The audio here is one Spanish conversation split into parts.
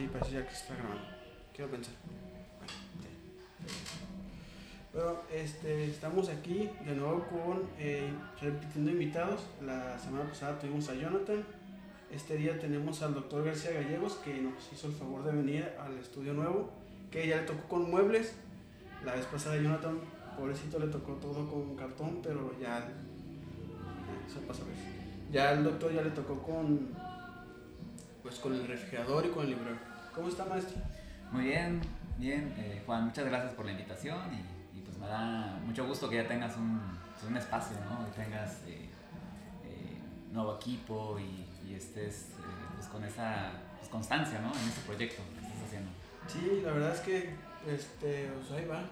Sí, parece ya que está grabando. Quiero pensar. Bueno, este, estamos aquí de nuevo con eh, repitiendo invitados. La semana pasada tuvimos a Jonathan. Este día tenemos al doctor García Gallegos que nos hizo el favor de venir al estudio nuevo, que ya le tocó con muebles. La vez pasada Jonathan, pobrecito, le tocó todo con cartón, pero ya, eso pasa. Ya el doctor ya le tocó con, pues con el refrigerador y con el librero. ¿Cómo está, maestro? Muy bien, bien. Eh, Juan, muchas gracias por la invitación y, y, pues me da mucho gusto que ya tengas un, pues un espacio, ¿no? Que tengas eh, eh, nuevo equipo y, y estés eh, pues con esa pues, constancia, ¿no? En este proyecto que estás haciendo. Sí, la verdad es que este, pues ahí va.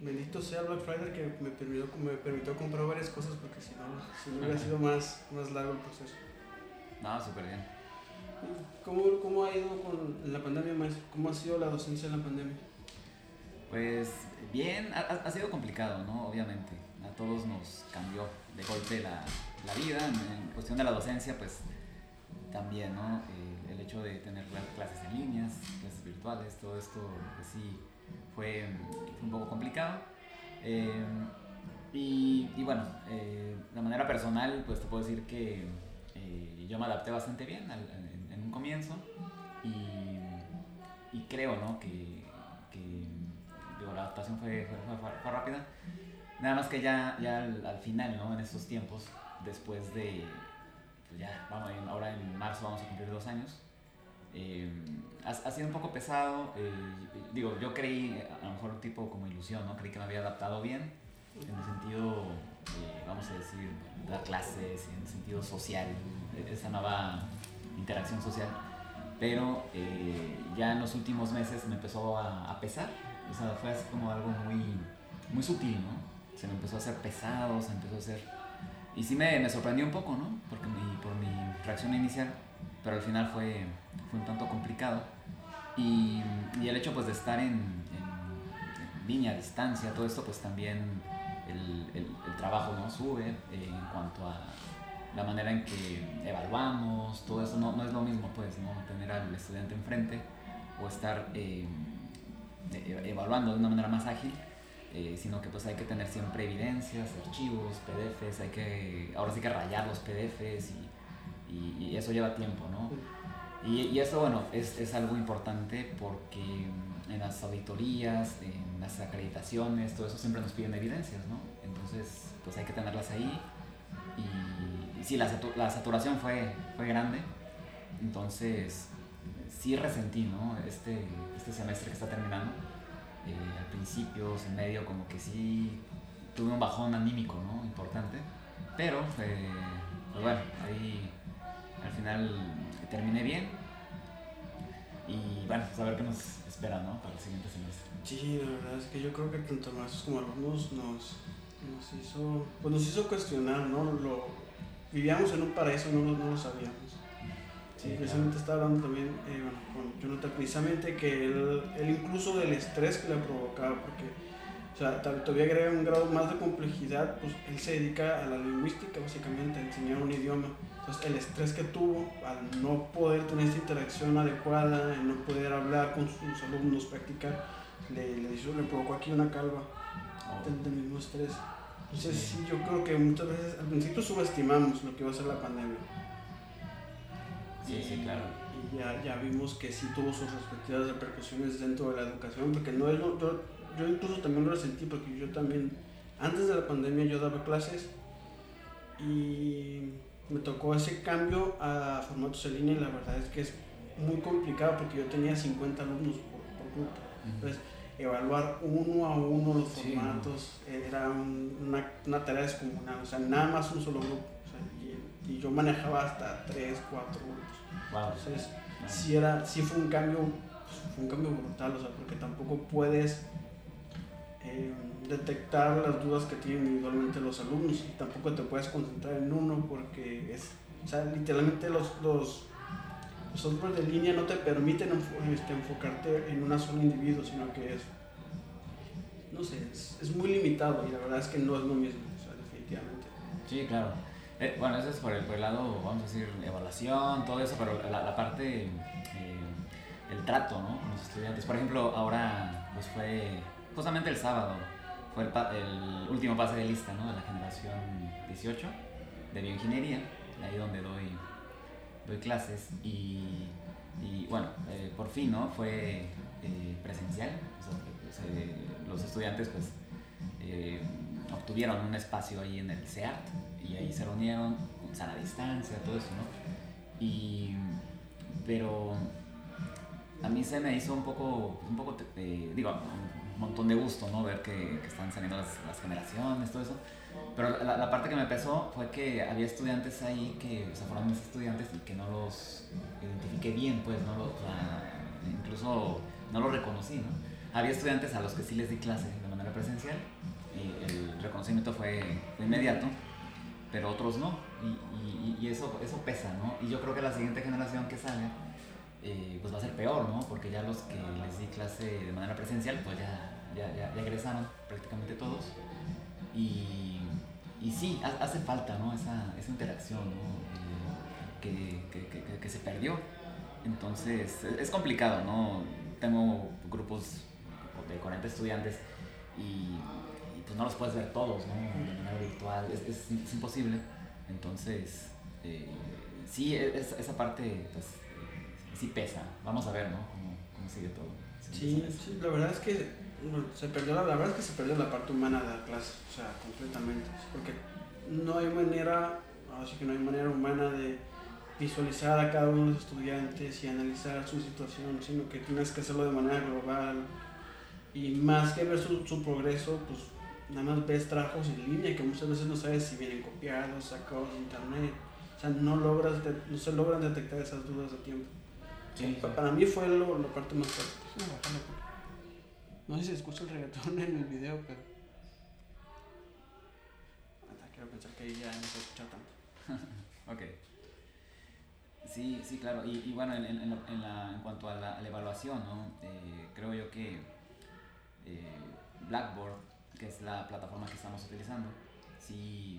Bendito sea Black Friday que me permitió, me permitió comprar varias cosas porque si no, si no hubiera sido más, más largo el proceso. No, súper bien. ¿Cómo, ¿Cómo ha ido con la pandemia, maestro? ¿Cómo ha sido la docencia en la pandemia? Pues bien, ha, ha sido complicado, ¿no? Obviamente. A todos nos cambió de golpe la, la vida. En, en, cuestión de la docencia, pues también, ¿no? Eh, el hecho de tener clases en líneas, clases virtuales, todo esto, pues sí, fue, fue un poco complicado. Eh, y, y, bueno, eh, de manera personal, pues te puedo decir que eh, yo me adapté bastante bien al, un comienzo y, creo, ¿no? Que, la adaptación fue, fue, rápida. Nada más que ya, ya al, al, final, ¿no? En estos tiempos, después de, pues ya, vamos, ahora en marzo vamos a cumplir dos años. Eh, ha, sido un poco pesado. Eh, digo, yo creí, a lo mejor tipo como ilusión, ¿no? Creí que me había adaptado bien, en el sentido, vamos a decir, dar clases, en el sentido social, esa nueva interacción social. Pero eh, ya en los últimos meses me empezó a, pesar. O sea, fue como algo muy, muy sutil, ¿no? Se me empezó a hacer pesado, se empezó a hacer... Y sí me, me sorprendió un poco, ¿no? Porque mi, por mi reacción inicial, pero al final fue, fue un tanto complicado. Y, y, el hecho pues de estar en, en, línea, a distancia, todo esto pues también el, el, trabajo no sube en cuanto a la manera en que evaluamos, todo eso no, no es lo mismo pues, ¿no? Tener al estudiante enfrente o estar eh, evaluando de una manera más ágil. Eh, sino que pues hay que tener siempre evidencias, archivos, PDFs, hay que, ahora sí que rayar los PDFs y, y, y eso lleva tiempo, ¿no? Y, y eso, bueno, es, es, algo importante porque en las auditorías, en las acreditaciones, todo eso siempre nos piden evidencias, ¿no? Entonces, pues hay que tenerlas ahí. Y, y sí, la, satur la, saturación fue, fue grande. Entonces, sí resentí, ¿no? Este, este semestre que está terminando. Eh, al principio, en medio, como que sí tuve un bajón anímico, ¿no? Importante. Pero, eh, pues bueno, ahí al final terminé bien. Y bueno, pues a ver qué nos espera, ¿no? Para el siguiente semestre. Sí, la verdad es que yo creo que tanto maestros como alumnos nos, nos hizo, pues nos hizo cuestionar, ¿no? Lo, vivíamos en un paraíso, no, no lo sabíamos. Sí, precisamente estaba hablando también eh, bueno, con Jonathan, precisamente que él, él, incluso del estrés que le provocaba, porque o sea, todavía agrega un grado más de complejidad, pues él se dedica a la lingüística, básicamente, a enseñar un idioma. Entonces, el estrés que tuvo al no poder tener esta interacción adecuada, el no poder hablar con sus alumnos, practicar, le, le, hizo, le provocó aquí una calva oh. del, mismo estrés. Entonces, sí. yo creo que muchas veces al principio subestimamos lo que va a ser la pandemia. Sí, sí, claro. Y ya, ya vimos que sí tuvo sus respectivas repercusiones dentro de la educación, porque no es lo, yo, yo incluso también lo resentí, porque yo también, antes de la pandemia yo daba clases y me tocó ese cambio a formatos en línea y la verdad es que es muy complicado porque yo tenía 50 alumnos por, por grupo. Entonces, evaluar uno a uno los formatos sí. era un, una, una, tarea descomunal, o sea, nada más un solo grupo. O sea, y, y, yo manejaba hasta 3, 4 grupos. Wow. Entonces, wow. sí, era, sí fue un cambio, pues, fue un cambio brutal, o sea, porque tampoco puedes eh, detectar las dudas que tienen individualmente los alumnos y tampoco te puedes concentrar en uno porque es, o sea, literalmente los, los, los software de línea no te permiten este, enfocarte en una sola individuo, sino que es, no sé, es, muy limitado y la verdad es que no es lo mismo, o sea, definitivamente. Sí, claro. Eh, bueno, eso es por el, lado, vamos a decir, evaluación, todo eso, pero la, la parte, eh, el trato, ¿no? Con los estudiantes. Por ejemplo, ahora pues fue justamente el sábado, fue el, el último pase de lista, ¿no? De la generación 18 de bioingeniería, ahí donde doy, doy clases y, y bueno, eh, por fin, ¿no? Fue eh, presencial, los estudiantes pues eh, obtuvieron un espacio ahí en el CEART y ahí se reunieron, a la distancia, todo eso, ¿no? Y, pero a mí se me hizo un poco, un poco digo, montón de gusto, ¿no? Ver que, que están saliendo las, las, generaciones, todo eso. Pero la, la, parte que me pesó fue que había estudiantes ahí que, o sea, fueron mis estudiantes y que no los identifiqué bien, pues, no los, incluso no los reconocí, ¿no? Había estudiantes a los que sí les di clase de manera presencial y el reconocimiento fue, inmediato, pero otros no. Y, y, y, eso, eso pesa, ¿no? Y yo creo que la siguiente generación que sale, eh, pues va a ser peor, ¿no? Porque ya los que les di clase de manera presencial, pues ya, ya, ya, ya egresaron prácticamente todos. Y, y sí, hace falta, ¿no? Esa, esa interacción, ¿no? Eh, que, que, que, que, se perdió. Entonces, es complicado, ¿no? Tengo grupos de 40 estudiantes y, pues no los puedes ver todos, ¿no? De manera virtual, es, es, imposible. Entonces, eh, sí, es, esa parte, pues, sí pesa. Vamos a ver, ¿no? Cómo, cómo sigue todo. Sí, sí, la verdad es que se perdió la, la, verdad es que se perdió la parte humana de la clase, o sea, completamente, porque no hay manera, así que no hay manera humana de visualizar a cada uno de los estudiantes y analizar su situación, sino que tienes que hacerlo de manera global y más que ver su, su progreso, pues nada más ves trabajos en línea que muchas veces no sabes si vienen copiados, sacados de internet, o sea, no, logras no se logran detectar esas dudas a tiempo. Sí, Para mí fue lo, la parte más fuerte. No sé si se escucha el reggaetón en el video, pero. quiero pensar que ya no se escucha tanto. ok. Sí, sí, claro. Y, y bueno, en, en, en, la, en, cuanto a la, a la evaluación, ¿no? Eh, creo yo que eh, Blackboard, que es la plataforma que estamos utilizando, sí,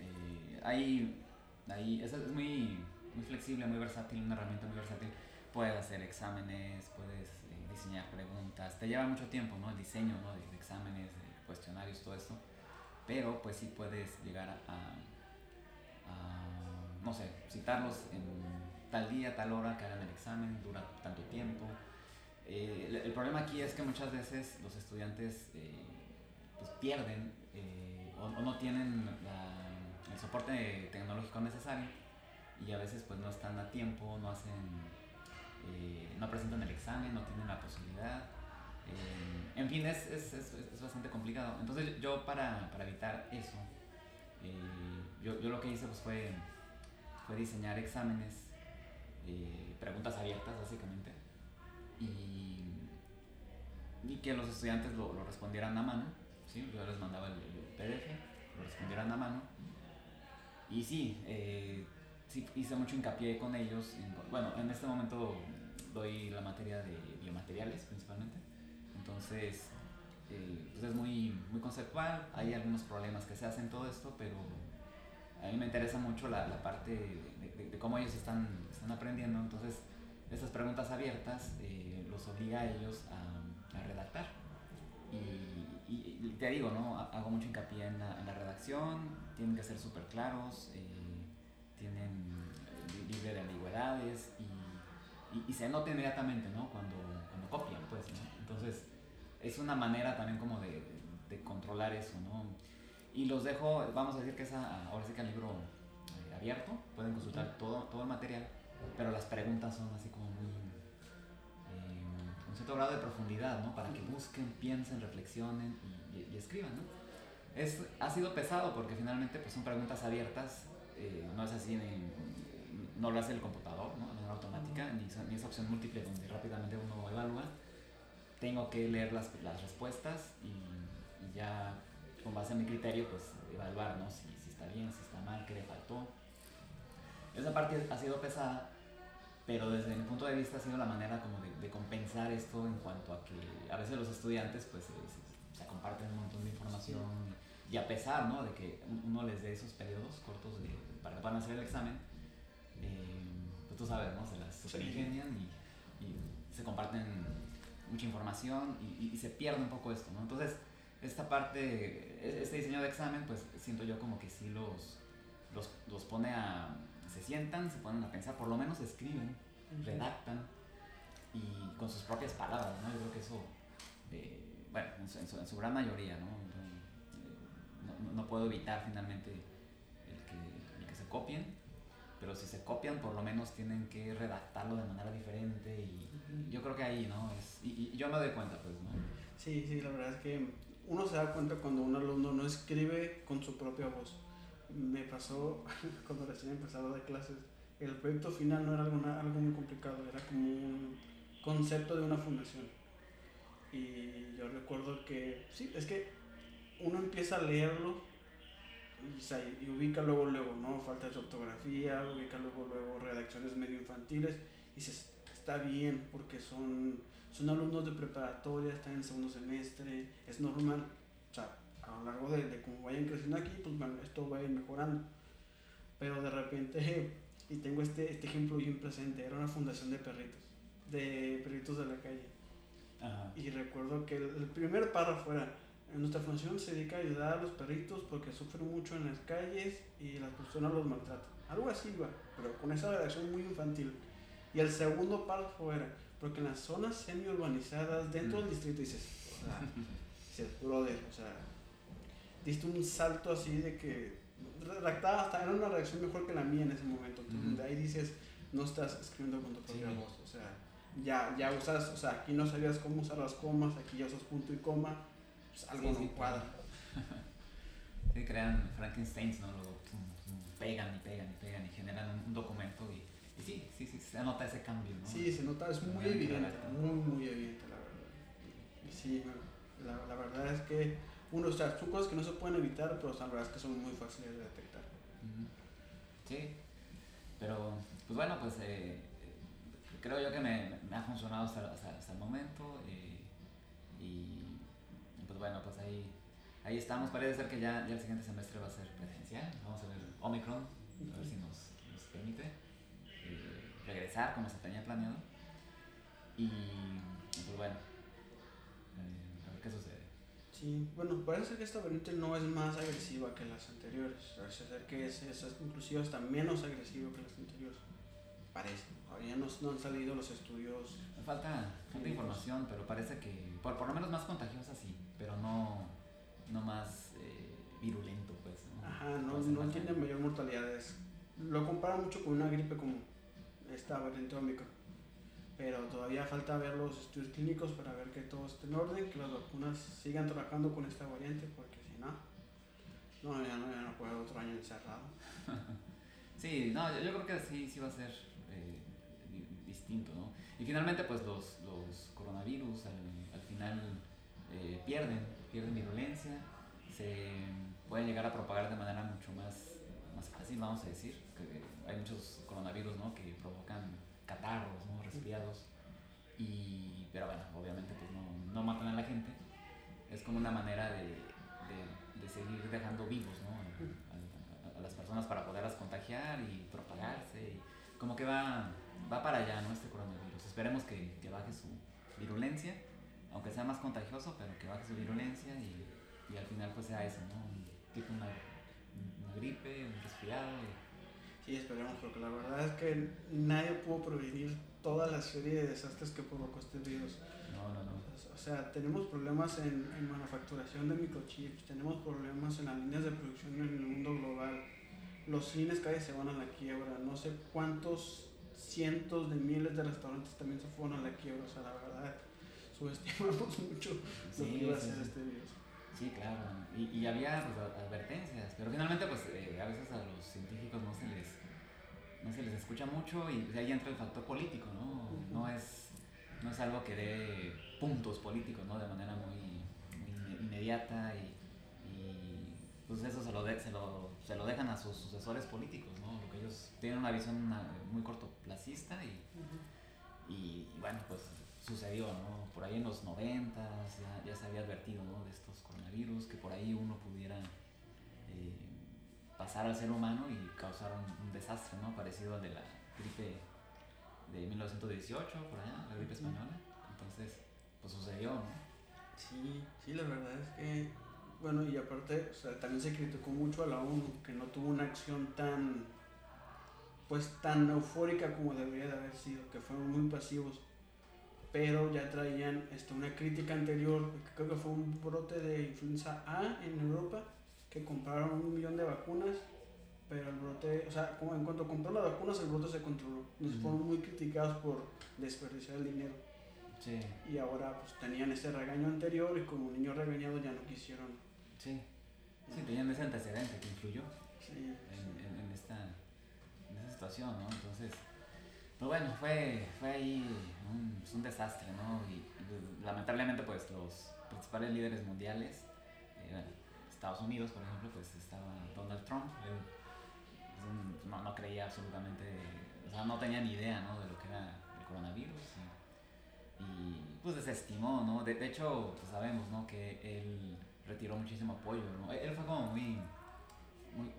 eh, hay, hay, es, es muy, muy flexible, muy versátil, una herramienta muy versátil puedes hacer exámenes, puedes eh, diseñar preguntas, te lleva mucho tiempo, ¿no? El diseño, ¿no? De, exámenes, cuestionarios, todo esto, pero pues sí puedes llegar a, no sé, citarlos en tal día, tal hora que hagan el examen, dura tanto tiempo. Eh, el, problema aquí es que muchas veces los estudiantes eh, pues pierden o, no tienen el soporte tecnológico necesario y a veces pues no están a tiempo, no hacen eh, no presentan el examen, no tienen la posibilidad. Eh, en fin, es, es, es, es, bastante complicado. Entonces yo para, para evitar eso, eh, yo, yo, lo que hice pues, fue, fue diseñar exámenes, preguntas abiertas básicamente, y, y que los estudiantes lo, lo, respondieran a mano. ¿sí? Yo les mandaba el, el PDF, lo respondieran a mano. Y sí, sí hice mucho hincapié con ellos. En, bueno, en este momento doy la materia de biomateriales principalmente. Entonces, eh, pues es muy, muy conceptual. Hay algunos problemas que se hacen todo esto, pero a mí me interesa mucho la, la parte de, de, de, cómo ellos están, están aprendiendo. Entonces, estas preguntas abiertas eh, los obliga a ellos a, a redactar. Y, y, y, te digo, ¿no? Hago mucho hincapié en la, en la redacción, tienen que ser súper claros. Eh, tienen eh, libre de ambigüedades y, y, y, se nota inmediatamente, ¿no? Cuando, cuando copian, pues, ¿no? Entonces, es una manera también como de, de, controlar eso, ¿no? Y los dejo, vamos a decir que es a, ahora sí que el libro eh, abierto, pueden consultar todo, todo el material, pero las preguntas son así como muy... Eh, un cierto grado de profundidad, ¿no? Para que busquen, piensen, reflexionen y, y escriban, ¿no? Es, ha sido pesado porque finalmente pues, son preguntas abiertas eh, no es así, ni, no lo hace el computador, ¿no? de manera automática, ni, ni, esa opción múltiple donde rápidamente uno evalúa. Tengo que leer las, las respuestas y, y, ya con base en mi criterio, pues evaluar ¿no? si, si está bien, si está mal, qué le faltó. Esa parte ha sido pesada, pero desde mi punto de vista ha sido la manera como de, de compensar esto en cuanto a que a veces los estudiantes pues se, se comparten un montón de información y a pesar ¿no? de que uno les dé esos periodos cortos de, para que puedan hacer el examen, pues tú sabes, ¿no? se las superingenian y, y, se comparten mucha información y, y, se pierde un poco esto, ¿no? Entonces, esta parte, e, este diseño de examen, pues siento yo como que sí los, los, los pone a, se sientan, se ponen a pensar, por lo menos escriben, redactan y con sus propias palabras, ¿no? Yo creo que eso, eh, bueno, en su, en, su, gran mayoría, ¿no? No, no, puedo evitar finalmente el que, el que se copien, pero si se copian por lo menos tienen que redactarlo de manera diferente y yo creo que ahí, ¿no? Es, y, y, yo me doy cuenta, pues, ¿no? Sí, sí, la verdad es que uno se da cuenta cuando un alumno no escribe con su propia voz. Me pasó cuando recién empezaba de clases, el proyecto final no era algo, algo muy complicado, era como un concepto de una fundación. Y yo recuerdo que, sí, es que uno empieza a leerlo y, y, ubica luego, luego, ¿no? Falta de ortografía, ubica luego, luego redacciones medio infantiles y se está bien porque son, son alumnos de preparatoria, están en segundo semestre, es normal. O sea, a lo largo de, de cómo vayan creciendo aquí, pues bueno, esto va a ir mejorando. Pero de repente, y tengo este, este ejemplo bien presente, era una fundación de perritos, de perritos de la calle. Y recuerdo que el, primer párrafo era, nuestra fundación se dedica a ayudar a los perritos porque sufren mucho en las calles y las personas los maltratan. Algo así va, pero con esa redacción muy infantil. Y el segundo párrafo era, porque en las zonas semi-urbanizadas dentro del mm. distrito dices, o sea, dices, brother, o sea, diste un salto así de que redactaba hasta, era una redacción mejor que la mía en ese momento. Entonces, ahí dices, no estás escribiendo con tu propia voz, o sea, ya, ya usas, o sea, aquí no sabías cómo usar las comas, aquí ya usas punto y coma, pues algo no cuadra. sí, crean Frankensteins, ¿no? Lo pegan y pegan y pegan y generan un documento y y sí, sí, sí, se nota ese cambio, ¿no? Sí, se nota, es muy, evidente, muy, muy evidente, la verdad. Y sí, la, la, verdad es que uno, o sea, son cosas que no se pueden evitar, pero la verdad es que son muy fáciles de detectar. Sí, pero, pues bueno, pues eh, creo yo que me, me ha funcionado hasta, hasta, el momento eh, y pues bueno, pues ahí, ahí estamos. Parece ser que ya, ya el siguiente semestre va a ser presencial. Vamos a ver Omicron, a ver si nos, nos permite regresar como se tenía planeado. Y pues bueno, eh, a ver qué sucede. Sí, bueno, parece que esta variante no es más agresiva que las anteriores. Parece ser que es, es inclusive hasta menos agresivo que las anteriores. Parece. Todavía no, no han salido los estudios. Falta, falta información, pero parece que, por, por lo menos más contagiosa sí, pero no, no más eh, virulento, pues. Ajá, no, no tiene mayor mortalidad. lo compara mucho con una gripe común esta variante Omicron. Pero todavía falta ver los estudios clínicos para ver que todo esté en orden, que las vacunas sigan trabajando con esta variante, porque si no, no, ya no, ya no puede otro año encerrado. sí, no, yo, creo que sí, sí va a ser eh, distinto, ¿no? Y finalmente, pues los, los coronavirus al, final eh, pierden, pierden virulencia, se pueden llegar a propagar de manera mucho más más fácil, vamos a decir, que hay muchos coronavirus ¿no? que provocan catarros, resfriados, y, pero bueno, obviamente pues no, no matan a la gente, es como una manera de, de, seguir dejando vivos ¿no? a, a, las personas para poderlas contagiar y propagarse, y como que va, va para allá ¿no? este coronavirus, esperemos que, que baje su virulencia, aunque sea más contagioso, pero que baje su virulencia y, y al final pues sea eso, ¿no? tipo una una gripe, un resfriado. Sí, esperemos, porque la verdad es que nadie pudo prevenir toda la serie de desastres que provocó este virus. No, no, no. O sea, tenemos problemas en, en manufacturación de microchips, tenemos problemas en las líneas de producción en el mundo global. Los cines cada vez se van a la quiebra, no sé cuántos cientos de miles de restaurantes también se fueron a la quiebra. O sea, la verdad, subestimamos mucho lo que iba a hacer este virus. Sí, claro. Y, y había pues, advertencias, pero finalmente pues eh, a veces a los científicos no se les no se les escucha mucho y ahí entra el factor político, ¿no? No es, no es algo que dé puntos políticos, ¿no? De manera muy, inmediata y, y, pues eso se lo, de, se, lo, se lo dejan a sus sucesores políticos, ¿no? Porque ellos tienen una visión muy cortoplacista y, y bueno, pues sucedió, ¿no? Por ahí en los 90 ya, ya, se había advertido, ¿no? De estos coronavirus, que por ahí uno pudiera eh, pasar al ser humano y causar un, desastre, ¿no? Parecido al de la gripe de 1918, por allá, la gripe española. Sí, sí, la verdad es que, bueno, y aparte, o sea, también se criticó mucho a la ONU que no tuvo una acción tan, pues tan eufórica como debería de haber sido, que fueron muy pasivos. Pero ya traían este, una crítica anterior, creo que fue un brote de influenza A en Europa, que compraron un millón de vacunas, pero el brote, o sea, como en cuanto compró las vacunas, el brote se controló. Entonces fueron muy criticados por desperdiciar el dinero. Sí. Y ahora pues tenían ese regaño anterior y como niño regañado ya no quisieron. Sí. Sí, tenían ese antecedente que influyó Sí, en, en, esta, en esta situación, ¿no? Entonces, pues bueno, fue, fue ahí un, un desastre, ¿no? Y, lamentablemente pues los principales líderes mundiales, eh, Estados Unidos por ejemplo, pues estaba Donald Trump, él, pues, no, no, creía absolutamente, o sea, no tenía ni idea, ¿no? De lo que era el coronavirus. Y, pues desestimó, ¿no? De, de hecho, pues sabemos, ¿no? Que él retiró muchísimo apoyo, ¿no? Él fue como muy, muy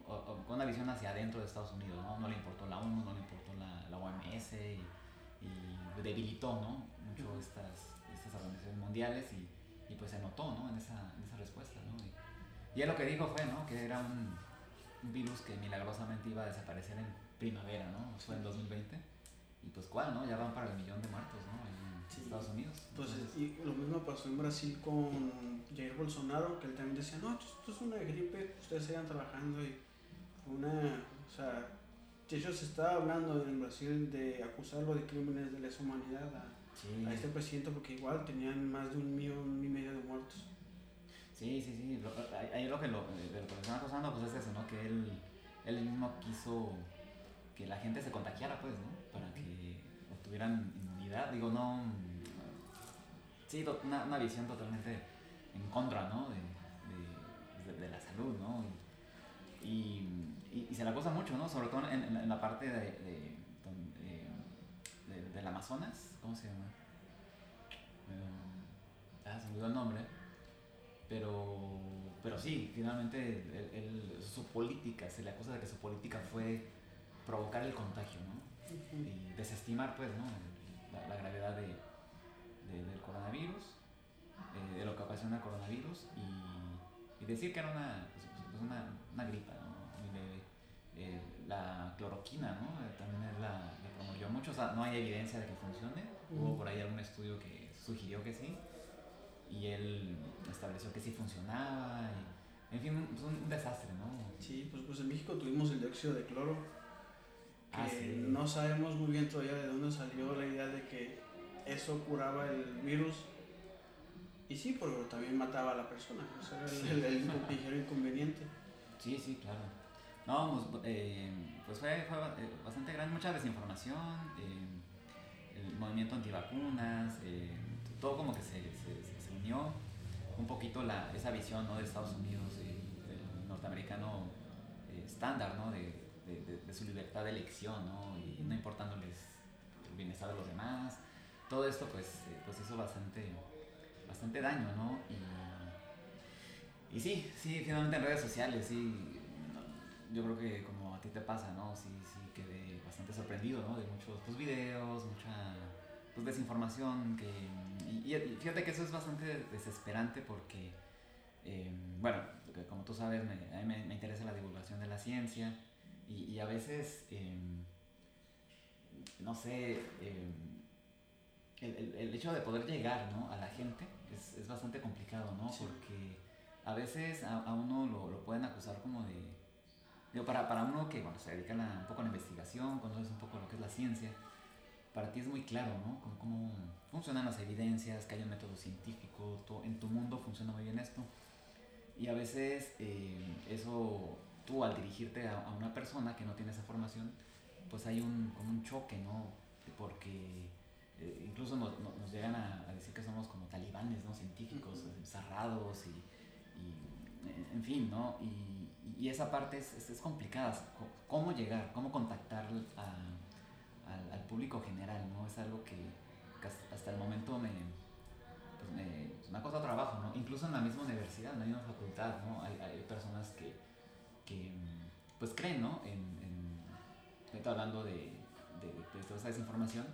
con una visión hacia adentro de Estados Unidos, ¿no? No le importó la ONU, no le importó la, OMS y, y, debilitó, ¿no? Mucho estas, estas organizaciones mundiales y, y, pues se notó, ¿no? En esa, en esa respuesta, ¿no? Y, y él lo que dijo fue, ¿no? Que era un, un virus que milagrosamente iba a desaparecer en primavera, ¿no? Fue en 2020. Y pues cuál, ¿no? Ya van para el millón de muertos, ¿no? En sí. Estados Unidos. Pues y lo mismo pasó en Brasil con Jair Bolsonaro, que él también decía, no, esto es una gripe, ustedes sigan trabajando y una, o sea, de hecho se estaba hablando en Brasil de acusarlo de crímenes de lesa humanidad a, sí. a este presidente porque igual tenían más de un millón y medio de muertos. Sí, sí, sí. Ahí lo que lo, de lo que están acusando pues es eso, ¿no? Que él, él mismo quiso que la gente se contagiara, pues, ¿no? Para que obtuvieran inmunidad. Digo, no... Sí, una, una visión totalmente en contra, ¿no? De, de, de la salud, ¿no? Y, se la acusa mucho, ¿no? Sobre todo en, en la parte de, del Amazonas, ¿cómo se llama? ah, se me olvidó el nombre pero, pero sí, finalmente él, él, su política, se le acusa de que su política fue provocar el contagio, ¿no? Uh -huh. Y desestimar, pues, ¿no? La, la gravedad de, de, del coronavirus, eh, de lo que ocasiona el coronavirus, y, y decir que era una, pues, pues una, una gripa, ¿no? Eh, la cloroquina, ¿no? Eh, también la, la, promovió mucho, o sea, no hay evidencia de que funcione, uh -huh. hubo por ahí algún estudio que sugirió que sí, y él estableció que sí funcionaba. Y, en fin, pues un desastre, ¿no? Sí, pues, pues en México tuvimos el dióxido de cloro. Que ah, sí. no sabemos muy bien todavía de dónde salió la idea de que eso curaba el virus. Y sí, pero también mataba a la persona. O sea, era el, el, el ligero inconveniente. Sí, sí, claro. No, pues, eh, pues fue, fue, bastante grande, mucha desinformación, eh, el movimiento antivacunas, eh, todo como que se, se, se, unió un poquito la, esa visión ¿no? de Estados Unidos, eh, del norteamericano eh, estándar, ¿no? De, de, de, su libertad de elección, ¿no? y no importándoles el bienestar de los demás. Todo esto pues, eh, pues hizo bastante, bastante daño, ¿no? Y, y sí, sí, finalmente en redes sociales, sí, yo creo que como a ti te pasa, ¿no? Sí, sí, quedé bastante sorprendido, ¿no? De muchos pues, videos, mucha pues, desinformación que... Y, y, fíjate que eso es bastante desesperante porque, eh, bueno, como tú sabes, me, a mí me, me, interesa la divulgación de la ciencia y, y a veces, eh, no sé, eh, el, el, el, hecho de poder llegar ¿no? a la gente es, es bastante complicado, ¿no? Sí. Porque a veces a, a uno lo, lo, pueden acusar como de... Digo, para, para uno que bueno, se dedica a un poco a la investigación, conoces un poco lo que es la ciencia, para ti es muy claro, ¿no? Cómo, cómo, funcionan las evidencias, que hay un método científico, todo, en tu mundo funciona muy bien esto. Y a veces eh, eso, tú al dirigirte a, a, una persona que no tiene esa formación, pues hay un, como un choque, ¿no? Porque eh, incluso nos, nos llegan a, a, decir que somos como talibanes, ¿no? Científicos, cerrados y, y, en fin, ¿no? Y, y esa parte es, es, es complicada. ¿Cómo llegar? ¿Cómo contactar a al, al, público general, ¿no? Es algo que, que hasta el momento me, pues me, me, ha costado trabajo, ¿no? Incluso en la misma universidad, en la misma facultad, ¿no? Hay, hay personas que, que, pues creen, ¿no? En, en estoy hablando de, de, de, toda esa desinformación,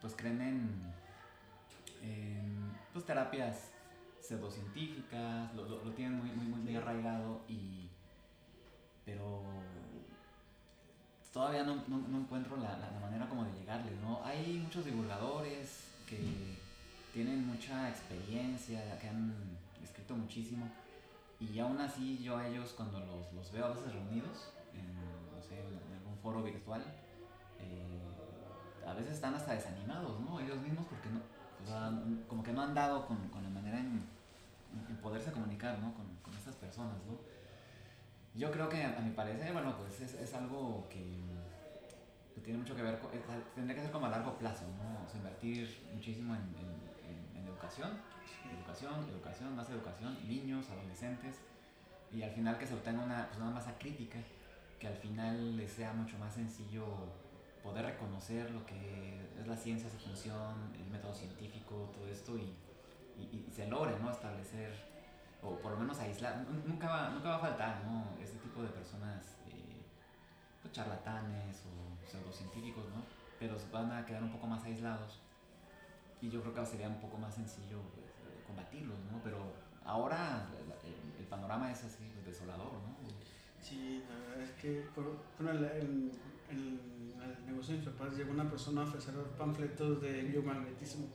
pues creen en, en pues terapias pseudocientíficas, lo, lo, lo tienen muy, muy, muy, muy arraigado y... Pero todavía no, no, no encuentro la, la, manera como de llegarles, ¿no? Hay muchos divulgadores que tienen mucha experiencia, que han escrito muchísimo y aún así yo a ellos cuando los, los veo a veces reunidos en, no sé, en algún foro virtual, eh, a veces están hasta desanimados, ¿no? Ellos mismos porque no, o sea, como que no han dado con, con la manera en, en, poderse comunicar, ¿no? Con, con estas personas, ¿no? Yo creo que a mi parecer, bueno, pues es, es algo que, tiene mucho que ver, con, tendría que ser como a largo plazo, ¿no? Invertir muchísimo en, en, en educación, educación, educación, más educación, niños, adolescentes, y al final que se obtenga una, pues una masa crítica, que al final les sea mucho más sencillo poder reconocer lo que es la ciencia, su función, el método científico, todo esto, y, y, y se logre, ¿no? Establecer o por lo menos aislar, nunca va, nunca va a faltar, ¿no? Este tipo de personas, eh, pues charlatanes o pseudocientíficos, ¿no? Pero van a quedar un poco más aislados y yo creo que sería un poco más sencillo pues, combatirlos, ¿no? Pero ahora el, el panorama es así, pues, desolador, ¿no? Sí, la verdad es que por, bueno, el, el, el, negocio de mis papás llegó una persona a ofrecer panfletos de biomagnetismo.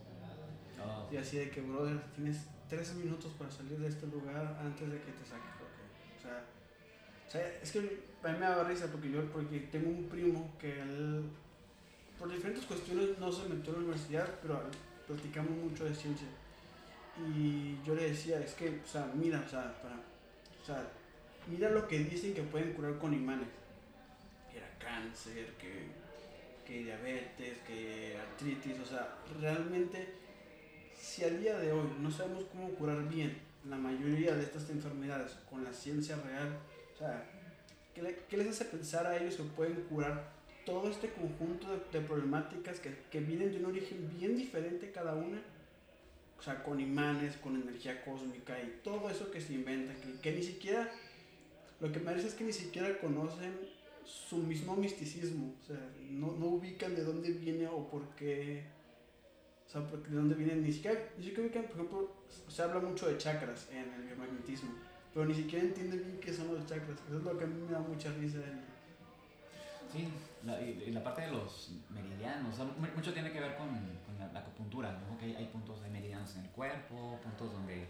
Oh. Y así de que, brother, tienes tres minutos para salir de este lugar antes de que te saques. Okay. O, sea, o sea, es que a mí me da risa porque yo porque tengo un primo que él, por diferentes cuestiones no se metió a la universidad, pero platicamos mucho de ciencia. Y yo le decía, es que, o sea, mira, o sea, para, o sea, mira lo que dicen que pueden curar con imanes. Que era cáncer, que, que diabetes, que artritis, o sea, realmente si al día de hoy no sabemos cómo curar bien la mayoría de estas enfermedades con la ciencia real, o sea, ¿qué, qué les hace pensar a ellos que pueden curar todo este conjunto de, de problemáticas que, que, vienen de un origen bien diferente cada una? O sea, con imanes, con energía cósmica y todo eso que se inventa, que, que ni siquiera, lo que me parece es que ni siquiera conocen su mismo misticismo, o sea, no, no ubican de dónde viene o por qué o sea, porque de dónde vienen, ni siquiera, ni siquiera, por ejemplo, se habla mucho de chakras en el biomagnetismo, pero ni siquiera entienden bien qué son los chakras. Eso es lo que a mí me da mucha risa. Sí, la, y, la parte de los meridianos, o sea, mucho tiene que ver con, con la, acupuntura, ¿no? Que hay, hay, puntos de meridianos en el cuerpo, puntos donde eh,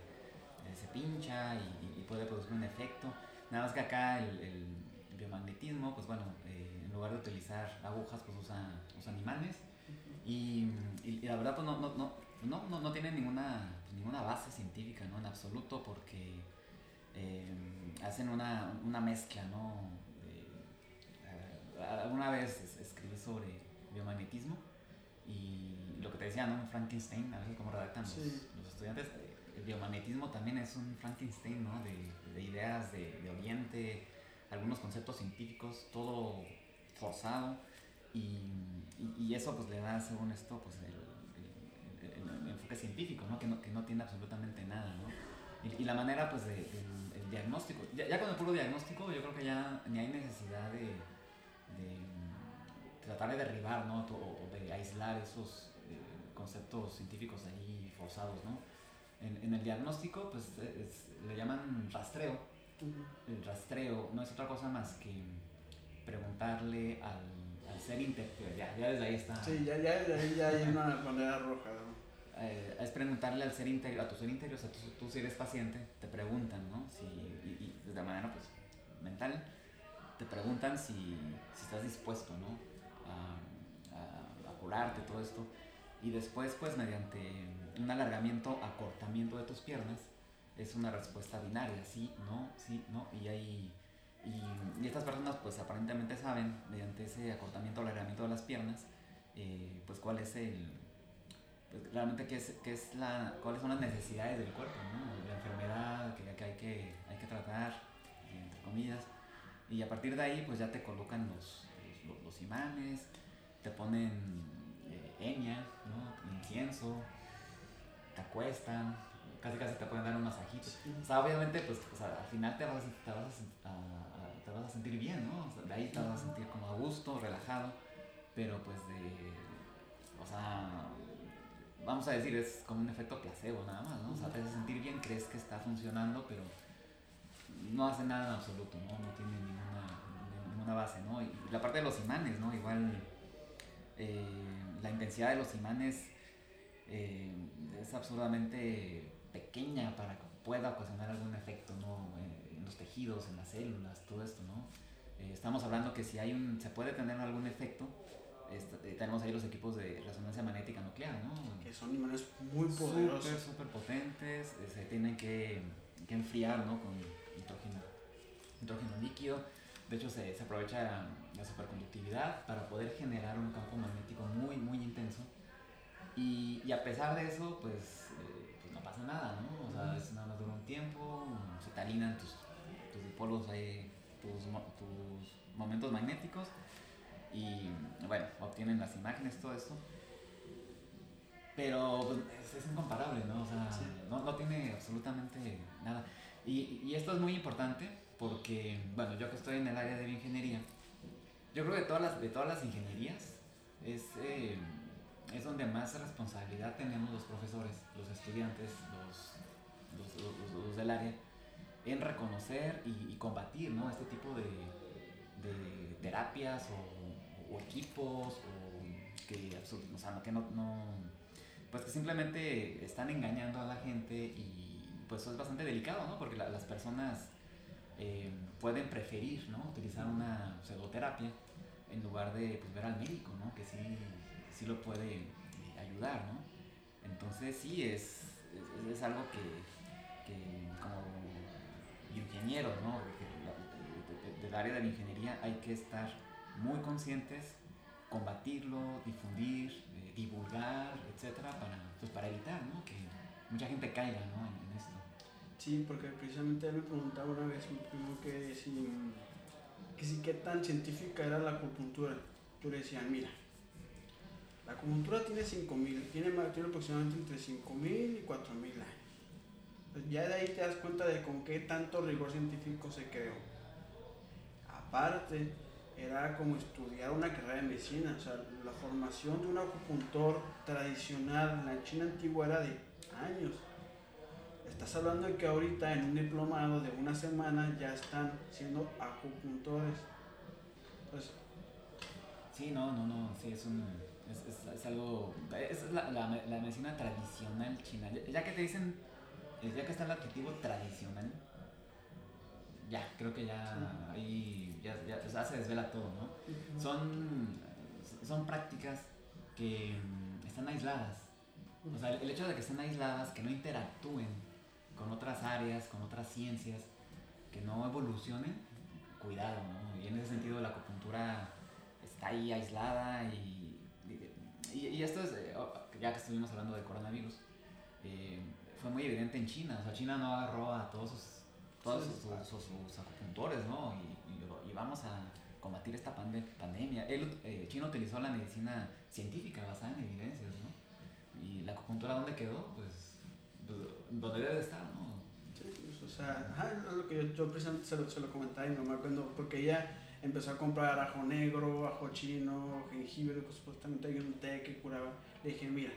se pincha y, y, puede producir un efecto. Nada más que acá el, el biomagnetismo, pues bueno, eh, en lugar de utilizar agujas, pues usa, usa imanes y, y, y, la verdad, pues no, no, no, no, no, no tiene ninguna, pues, ninguna base científica, ¿no? En absoluto, porque eh, hacen una, una mezcla, ¿no? Eh, alguna vez escribí sobre biomagnetismo y lo que te decía, ¿no? Frankenstein, a veces como redactan los, sí. los estudiantes, el biomagnetismo también es un Frankenstein, ¿no? De, de ideas de, de Oriente, algunos conceptos científicos, todo forzado y, y, y, eso pues le da, según esto, pues el, el, el, el enfoque científico, ¿no? Que, ¿no? que no tiene absolutamente nada, ¿no? Y, y la manera pues de, de, del diagnóstico. Ya, ya, con el puro diagnóstico yo creo que ya ni hay necesidad de, de tratar de derribar, ¿no? O, de aislar esos eh, conceptos científicos ahí forzados, ¿no? En, en el diagnóstico pues es, le llaman rastreo. El rastreo no es otra cosa más que preguntarle al al ser interior, ya, ya desde ahí está. Sí, ya, ya desde ahí ya hay una bandera roja. ¿no? Eh, es preguntarle al ser interior, a tu ser interior, o sea, tú, tú si eres paciente, te preguntan, ¿no? Si, y, y de manera pues mental, te preguntan si, si estás dispuesto, ¿no? A, a, a, curarte, todo esto. Y después, pues mediante un alargamiento, acortamiento de tus piernas, es una respuesta binaria, sí, no, sí, no, y hay y, y, estas personas pues aparentemente saben, mediante ese acortamiento o alargamiento de las piernas, eh, pues cuál es el, pues, realmente qué es, qué es la, cuáles son las necesidades del cuerpo, ¿no? la enfermedad que, que, hay que hay que tratar, entre comillas, y a partir de ahí pues ya te colocan los, los, imanes, te ponen eh, enya, ¿no? incienso, te acuestan, casi casi te pueden dar un masajito. Obviamente, pues, o al final te vas, te vas a sentir bien, ¿no? O sea, de ahí te vas a sentir como a gusto, relajado, pero pues de, o sea, vamos a decir, es como un efecto placebo nada más, ¿no? O sea, te hace sentir bien, crees que está funcionando, pero no hace nada en absoluto, ¿no? No tiene ninguna, ninguna base, ¿no? Y la parte de los imanes, ¿no? Igual eh, la intensidad de los imanes eh, es absurdamente pequeña para que pueda ocasionar algún efecto, ¿no? Eh, en los tejidos, en las células, todo esto, ¿no? Estamos hablando que si hay un, se puede tener algún efecto, tenemos ahí los equipos de resonancia magnética nuclear, ¿no? Que son imanes muy poderosos. Súper, súper potentes, se tienen que, que enfriar, ¿no? Con nitrógeno, nitrógeno líquido. De hecho, se, se, aprovecha la superconductividad para poder generar un campo magnético muy, muy intenso. Y, y a pesar de eso, pues, eh, pues, no pasa nada, ¿no? O sea, es nada más dura un tiempo, se talinan tus, tus dipolos ahí, tus, tus momentos magnéticos y, bueno, obtienen las imágenes, todo esto. Pero pues, es, incomparable, ¿no? O sea, no, no tiene absolutamente nada. Y, y, esto es muy importante porque, bueno, yo que estoy en el área de bioingeniería, yo creo que de todas las, de todas las ingenierías es, eh, es donde más responsabilidad tenemos los profesores, los estudiantes, los, los, los, del área, en reconocer y, combatir ¿no? este tipo de, terapias o, equipos o que, o sea, que no, pues que simplemente están engañando a la gente y pues eso es bastante delicado, ¿no? Porque las personas eh, pueden preferir, ¿no? Utilizar una pseudoterapia en lugar de pues, ver al médico, ¿no? Que sí, sí lo puede eh, ayudar, ¿no? Entonces sí es, es, es algo que, que, como ingenieros, ¿no? del área de la ingeniería hay que estar muy conscientes, combatirlo, difundir, eh, divulgar, etcétera, para, pues, para evitar, ¿no? Que mucha gente caiga, ¿no? En, esto. Sí, porque precisamente me preguntaba una vez que si, que si qué tan científica era la acupuntura. Yo le decía, mira, la acupuntura tiene 5.000, tiene, tiene aproximadamente entre 5.000 y 4.000 años. Pues ya de ahí te das cuenta de con qué tanto rigor científico se creó. Aparte, era como estudiar una carrera de medicina, o sea, la formación de un acupuntor tradicional en la China antigua era de años. Estás hablando de que ahorita en un diplomado de una semana ya están siendo acupuntores. Pues, sí, no, no, no, sí, es un... Es, es, algo... Es la, la, medicina tradicional china. Ya, que te dicen, ya que está el adjetivo tradicional, ya, creo que ya ahí ya, ya, o sea, se desvela todo, ¿no? Uh -huh. Son, son prácticas que están aisladas. O sea, el hecho de que estén aisladas, que no interactúen con otras áreas, con otras ciencias, que no evolucionen, cuidado, ¿no? Y en ese sentido la acupuntura está ahí aislada y, y, y esto es, ya que estuvimos hablando de coronavirus, eh, fue muy evidente en China, o sea, China no agarró a todos sus, todos sus, sus, sus acupuntores, ¿no? Y, y, vamos a combatir esta pande pandemia. El eh, China utilizó la medicina científica basada en evidencias, ¿no? Y la acupuntura, ¿dónde quedó? Pues donde debe de estar, ¿no? Sí, pues, o sea, ajá, lo que yo, yo precisamente se lo, se lo comentaba a mi mamá cuando, porque ella empezó a comprar ajo negro, ajo chino, jengibre, pues supuestamente hay un té que curaba. Le dije, mira,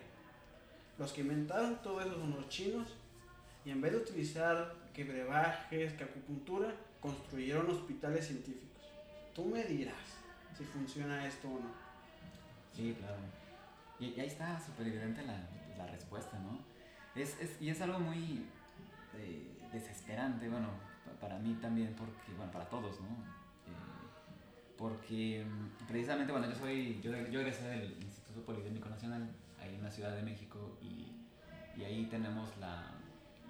los que inventaron todo eso son los chinos y en vez de utilizar que brebajes, que acupuntura, construyeron hospitales científicos. Tú me dirás si funciona esto o no. Sí, claro. Y, ahí está súper evidente la, la respuesta, ¿no? Es, es, y es algo muy eh, desesperante, bueno, para mí también, porque, bueno, para todos, ¿no? Eh, porque precisamente, bueno, yo soy, yo, yo egresé del Instituto Politécnico Nacional, ahí en la Ciudad de México, y, y ahí tenemos la,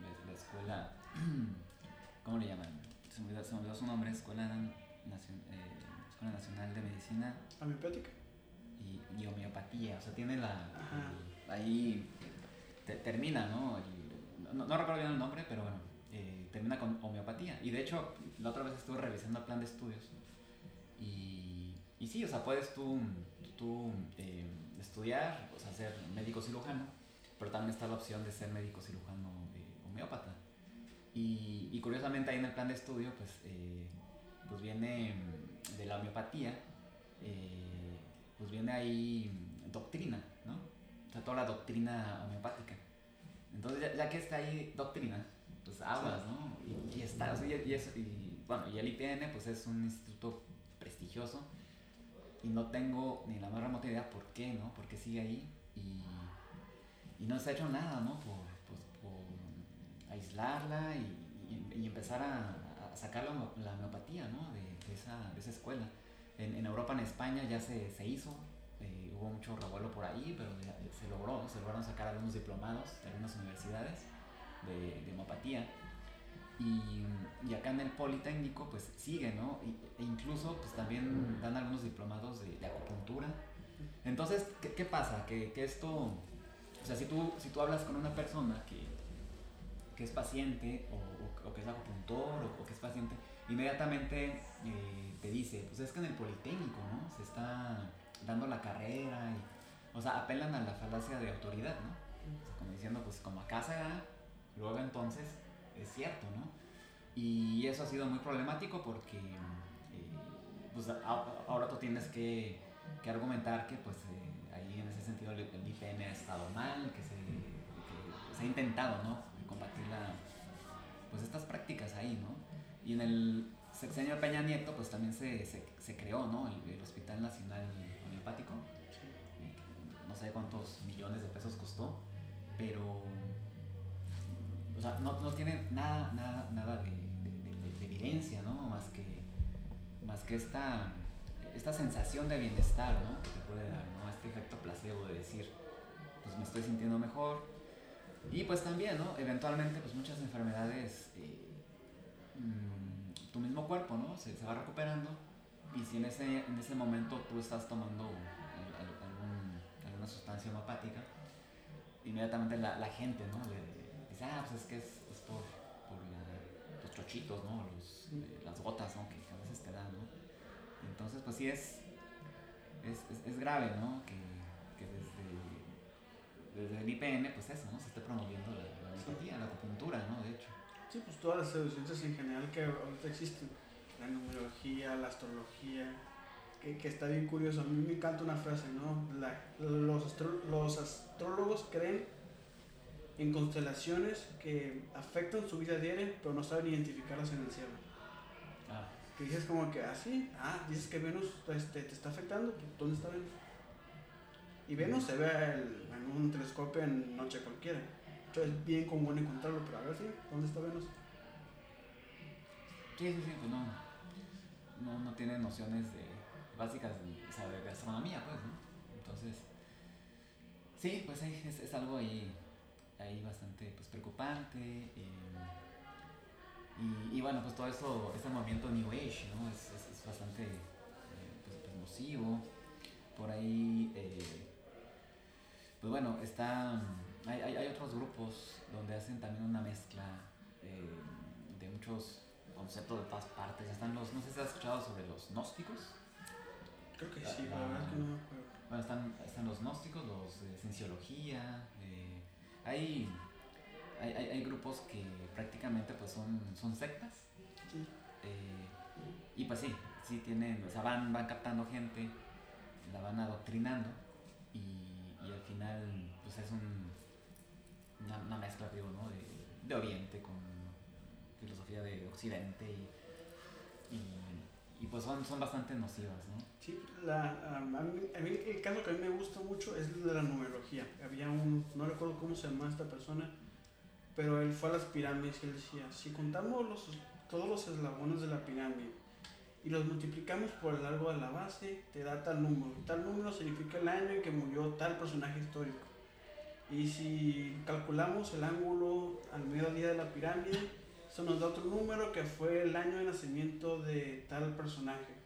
la, la, escuela, ¿cómo le llaman? Se me olvidó, se me olvidó su nombre, Escuela, Nacion, eh, escuela Nacional de Medicina. Homeopática. Y, y homeopatía, o sea, tiene la, el, ahí te, termina, ¿no? El, no, no, recuerdo bien el nombre, pero bueno, eh, termina con homeopatía. Y de hecho, la otra vez estuve revisando el plan de estudios. Y, y sí, o sea, puedes tú, tú eh, estudiar, sea, ser médico cirujano, pero también está la opción de ser médico cirujano eh, homeópata. Y, curiosamente ahí en el plan de estudio, pues, eh, pues viene de la homeopatía, pues viene ahí doctrina, ¿no? O sea, toda la doctrina homeopática. Entonces, ya, que está ahí doctrina, pues hablas, ¿no? Y, y está, y, y, bueno, y el IPN pues es un instituto prestigioso y no tengo ni la más remota idea por qué, ¿no? Porque sigue ahí y, y no se ha hecho nada, ¿no? Por, pues, por aislarla y, empezar a, sacar la, homeopatía, ¿no? De, esa, de esa escuela. En, en, Europa, en España ya se, se hizo, eh, hubo mucho revuelo por ahí, pero se logró, se lograron sacar algunos diplomados de algunas universidades de, de homeopatía. Y, y, acá en el Politécnico pues sigue, ¿no? e incluso pues también dan algunos diplomados de, acupuntura. Entonces, ¿qué, qué pasa? Que, que, esto, o sea, si tú, si tú hablas con una persona que, que es paciente o, o, que es acupuntor o, que es paciente, inmediatamente eh, te dice, pues es que en el Politécnico, ¿no? Se está dando la carrera o sea, apelan a la falacia de autoridad, ¿no? como diciendo, pues como acá se da, luego entonces es cierto, ¿no? Y eso ha sido muy problemático porque eh, pues ahora tú tienes que, que argumentar que pues eh, ahí en ese sentido el, IPN ha estado mal, que se, se ha intentado, ¿no? Combatir la, pues estas prácticas ahí, ¿no? Y en el sexenio de Peña Nieto pues también se, se, se creó, ¿no? El, el, Hospital Nacional Homeopático. No sé cuántos millones de pesos costó, pero o sea, no, no tiene nada, nada, nada de, de, evidencia, ¿no? Más que, más que esta, esta sensación de bienestar, ¿no? Que te puede dar, ¿no? Este efecto placebo de decir, pues me estoy sintiendo mejor. Y pues también, ¿no? Eventualmente, pues muchas enfermedades, eh, mm, tu mismo cuerpo, ¿no? Se, va recuperando. Y si en ese, en ese momento tú estás tomando algún, alguna sustancia homopática, inmediatamente la, la gente, ¿no? Ah, pues es que es, por, los chochitos, ¿no? Eh, las gotas, ¿no? Que a veces te dan, ¿no? Entonces, pues sí es, es, grave, ¿no? Que, desde, desde el IPN, pues eso, ¿no? Se esté promoviendo la, la la acupuntura, ¿no? De hecho. Sí, pues todas las ciencias en general que ahorita existen. La numerología, la astrología, que, que, está bien curioso. A mí me encanta una frase, ¿no? los, los astrólogos creen en constelaciones que afectan su vida diaria, pero no saben identificarlas en el cielo. Ah. Que dices como que, ah, sí, ah, dices que Venus este, te está afectando, pues, ¿dónde está Venus? Y Venus se ve en un telescopio en noche cualquiera. Entonces es bien común encontrarlo, pero a ver, sí, ¿dónde está Venus? Sí, sí, sí, pues no, no, no tiene nociones de, básicas de, o sea, de gastronomía, pues, ¿no? Entonces, sí, pues es, es algo ahí ahí bastante pues, preocupante. Eh, y, y, bueno, pues todo eso, este movimiento New Age, ¿no? Es, es, bastante eh, pues, pues, nocivo. Por ahí, eh, pues bueno, está, hay, hay, otros grupos donde hacen también una mezcla de muchos conceptos de todas partes. Están los, no sé si has escuchado sobre los gnósticos. Creo que sí, la, verdad es que no me acuerdo. Bueno, están, están los gnósticos, los de cienciología, hay, hay, hay, grupos que prácticamente pues son, son sectas. Eh, y pues sí, sí tienen, o sea, van, van captando gente, la van adoctrinando y, y al final pues es un, una, mezcla, digo, ¿no? de, de Oriente con filosofía de Occidente y, y y pues son, son bastante nocivas, ¿no? Sí, la, a, mí, el caso que a mí me gusta mucho es el de la numerología. Había un, no recuerdo cómo se llama esta persona, pero él fue a las pirámides y él decía, si contamos los, todos los eslabones de la pirámide y los multiplicamos por el largo de la base, te da tal número. Tal número significa el año en que murió tal personaje histórico. Y si calculamos el ángulo al mediodía de la pirámide, eso nos da otro número que fue el año de nacimiento de tal personaje.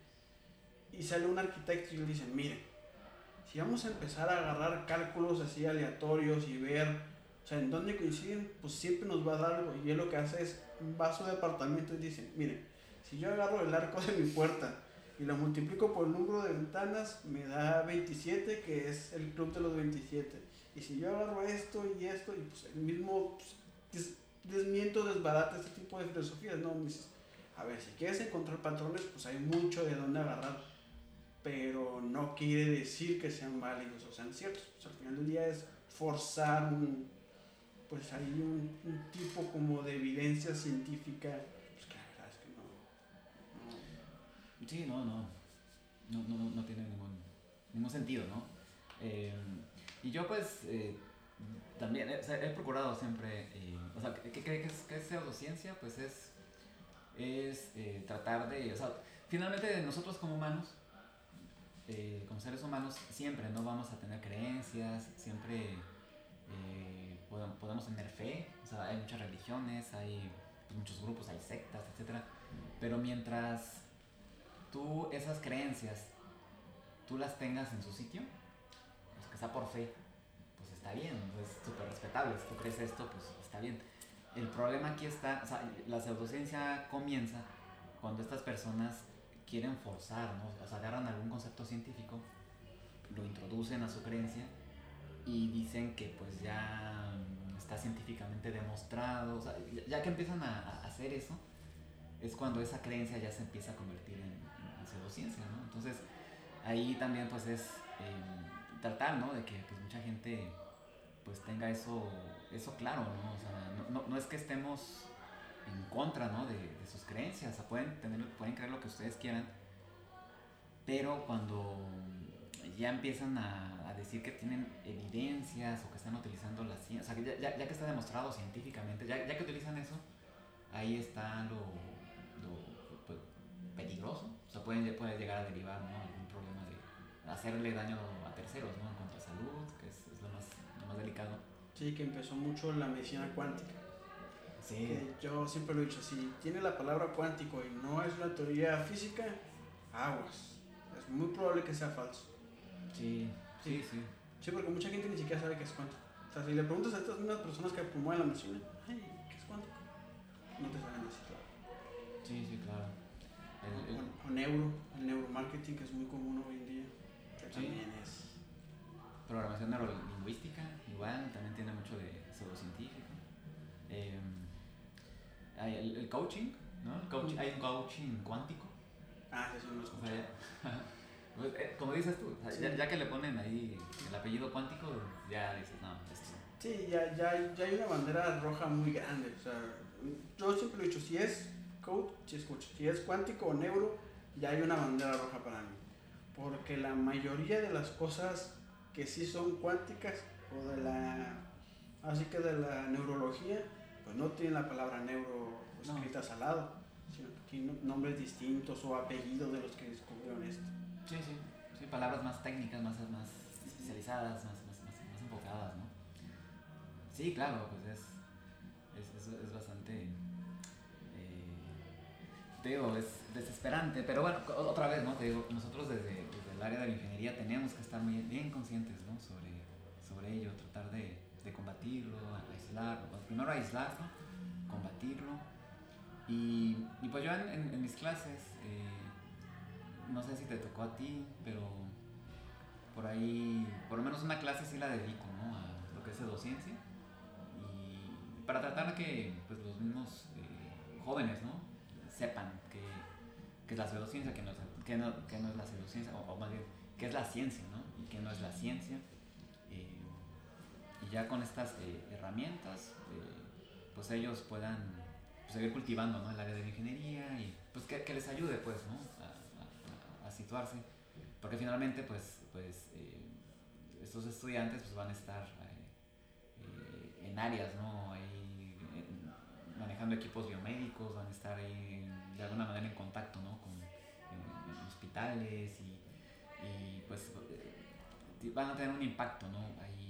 Y sale un arquitecto y le dice, miren, si vamos a empezar a agarrar cálculos así aleatorios y ver, o sea, en dónde coinciden, pues siempre nos va a dar algo. Y él lo que hace es, va a su departamento y dice, miren, si yo agarro el arco de mi puerta y lo multiplico por el número de ventanas, me da 27, que es el club de los 27. Y si yo agarro esto y esto, y pues el mismo, pues, desmiento, desbarata este tipo de filosofías, ¿no? Dices, a ver, si quieres encontrar patrones, pues hay mucho de dónde agarrar, pero no quiere decir que sean válidos o sean ciertos. Al final del día es forzar un, pues ahí un, tipo como de evidencia científica, pues que la verdad es que no. Sí, no, no. No, no, no tiene ningún, ningún sentido, ¿no? Eh, y yo pues eh, también eh, o sea, he procurado siempre, o sea, ¿qué, qué, qué es, qué pseudociencia? Pues es, es tratar de, o sea, finalmente nosotros como humanos, eh, como seres humanos, siempre no vamos a tener creencias, siempre eh, podemos, tener fe, o sea, hay muchas religiones, hay pues, muchos grupos, hay sectas, etc. Pero mientras tú esas creencias, tú las tengas en su sitio, pues que sea por fe, pues está bien, es súper respetable, si tú crees esto, pues está bien. El problema aquí está, o sea, la pseudociencia comienza cuando estas personas quieren forzar, ¿no? O sea, agarran algún concepto científico, lo introducen a su creencia y dicen que pues ya está científicamente demostrado, o sea, ya- que empiezan a, hacer eso, es cuando esa creencia ya se empieza a convertir en, en pseudociencia, ¿no? Entonces, ahí también pues es eh, tratar, ¿no? De que pues, mucha gente pues tenga eso, eso claro, ¿no? O sea, no, no, no es que estemos en contra, ¿no? De, de sus creencias, o sea, pueden, tener, pueden creer lo que ustedes quieran, pero cuando ya empiezan a, a decir que tienen evidencias o que están utilizando la ciencia, o sea, ya, ya- que está demostrado científicamente, ya, que utilizan eso, ahí está lo, lo, pues, peligroso, o sea, pueden, puede llegar a derivar, ¿no? Algún problema de hacerle daño a terceros, ¿no? En cuanto a salud, que es, es lo, más, lo más delicado. Sí, que empezó mucho la medicina cuántica. Sí, Que yo siempre lo he dicho, si tiene la palabra cuántico y no es una teoría física, aguas. Es muy probable que sea falso. sí, sí, sí. Sí, porque mucha gente ni siquiera sabe qué es cuántico. O sea, si le preguntas a estas mismas personas que promueven la medicina, ay, ¿qué es cuántico? No te saben decir, claro. Sí, sí, claro. El- el- O, o neuro, el neuromarketing que es muy común hoy en día, que Sí. también es... programación neurolingüística, igual, también tiene mucho de pseudocientífico. Eh, hay el, el coaching, ¿no? El coach- hay un coaching cuántico. Ah, sí, no lo O sea, escuché. pues, eh, como dices tú, o sea, ya, Sí. ya que le ponen ahí el apellido cuántico, ya dices, no, esto. Sí, ya, ya, ya hay una bandera roja muy grande. O sea, yo siempre lo he dicho, si es code, si es coach, si es cuántico o neuro, ya hay una bandera roja para mí. Porque la mayoría de las cosas que sí son cuánticas o de la, así que de la neurología, pues no tienen la palabra neuro No. escritas al lado, sino que tienen nombres distintos o apellidos de los que descubrieron esto. Sí, sí, sí, palabras más técnicas, más, más especializadas, más, más, más, más enfocadas, ¿no? Sí, claro, pues es, es, es, es bastante, eh, te digo, es desesperante, pero bueno, otra vez, ¿no? Te digo, nosotros desde, desde el área de la ingeniería tenemos que estar muy bien conscientes, ¿no? Sobre, sobre ello, tratar de, de combatirlo, primero aislarlo, combatirlo, y, y pues yo en, en- en mis clases, eh, no sé si te tocó a ti, pero por ahí, por lo menos una clase sí la dedico, ¿no? A lo que es pseudociencia. Y para tratar que pues, los mismos eh, jóvenes, ¿no? Sepan que, que es la pseudociencia, que no es, que no, que no es la pseudociencia, o, o más bien, que es la ciencia, ¿no? Y que no es la ciencia. Ya con estas eh, herramientas, eh, pues ellos puedan pues, seguir cultivando, ¿no? El área de ingeniería y pues que, les ayude, pues, ¿no? A, situarse. Porque finalmente, pues, pues eh, estos estudiantes pues, van a estar en áreas, ¿no? Ahí, manejando equipos biomédicos, van a estar ahí de alguna manera en contacto, ¿no? Con hospitales y, pues van a tener un impacto, ¿no? Ahí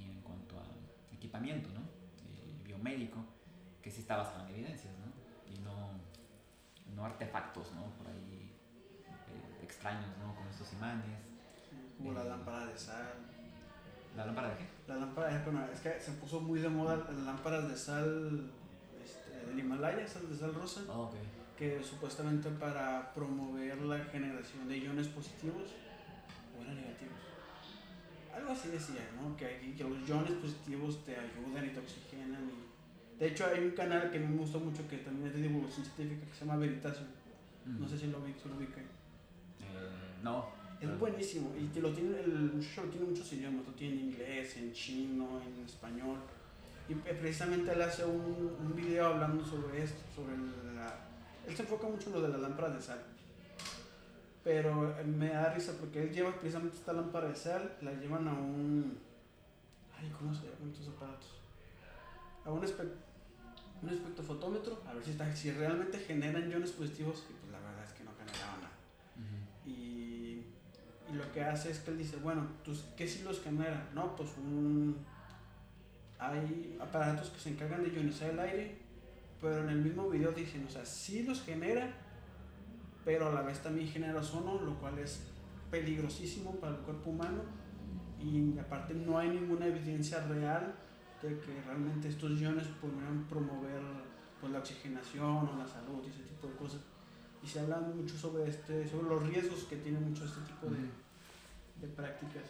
equipamiento, ¿no? Eh, biomédico, que sí está basado en evidencias, ¿no? Y no, no artefactos, ¿no? Por ahí eh, extraños, ¿no? Con estos imanes. Como la Eh. lámpara de sal. ¿La lámpara de qué? La lámpara, bueno, es que se puso muy de moda las lámparas de sal este, del Himalaya, sal de sal rosa, Oh, ok. que supuestamente para promover la generación de iones positivos o eran negativos. Algo así decía, ¿no? Que, que los iones positivos te ayudan y te oxigenan. Y... De hecho, hay un canal que me gusta mucho que también es de divulgación científica que se llama Veritasium. No sé si lo vi, si lo vi. Eh, no. Es buenísimo. Y lo tiene, el show tiene muchos idiomas. Lo tiene en inglés, en chino, en español. Y precisamente él hace un, un video hablando sobre esto, sobre la... Él se enfoca mucho en lo de las lámparas de sal. Pero me da risa porque él lleva precisamente esta lámpara de sal, la llevan a un... Ay, ¿cómo se llaman estos aparatos? A un, espe un espectrofotómetro, a ver si, está, si realmente generan iones positivos. Y pues la verdad es que no generaban nada. y, y, lo que hace es que él dice, bueno, pues, ¿qué sí los genera? No, pues un... Hay aparatos que se encargan de ionizar el aire, pero en el mismo video dicen, o sea, sí los genera, pero a la vez también genera ozono, lo cual es peligrosísimo para el cuerpo humano y aparte no hay ninguna evidencia real de que realmente estos iones podrían promover pues, la oxigenación o la salud y ese tipo de cosas. Y se habla mucho sobre, este, sobre los riesgos que tiene mucho este tipo de, de prácticas.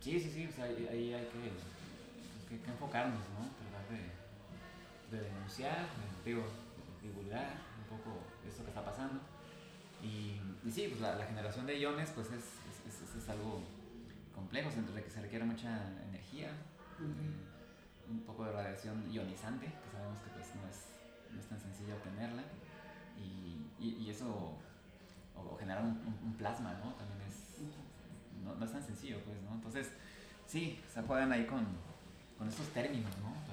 Sí, sí, sí, ahí, hay que, que, enfocarnos, ¿no? Tratar de, de denunciar, de, digo, divulgar un poco esto que está pasando. Y, y sí, pues la, la, generación de iones pues es, es, es, algo complejo, que se requiere mucha energía, eh, un poco de radiación ionizante, que sabemos que pues no es, no es tan sencillo obtenerla, y, y, y eso, o, generar un, un, plasma, ¿no? También es, no, no, es tan sencillo, pues, ¿no? Entonces, sí, se juegan ahí con, con estos términos, ¿no?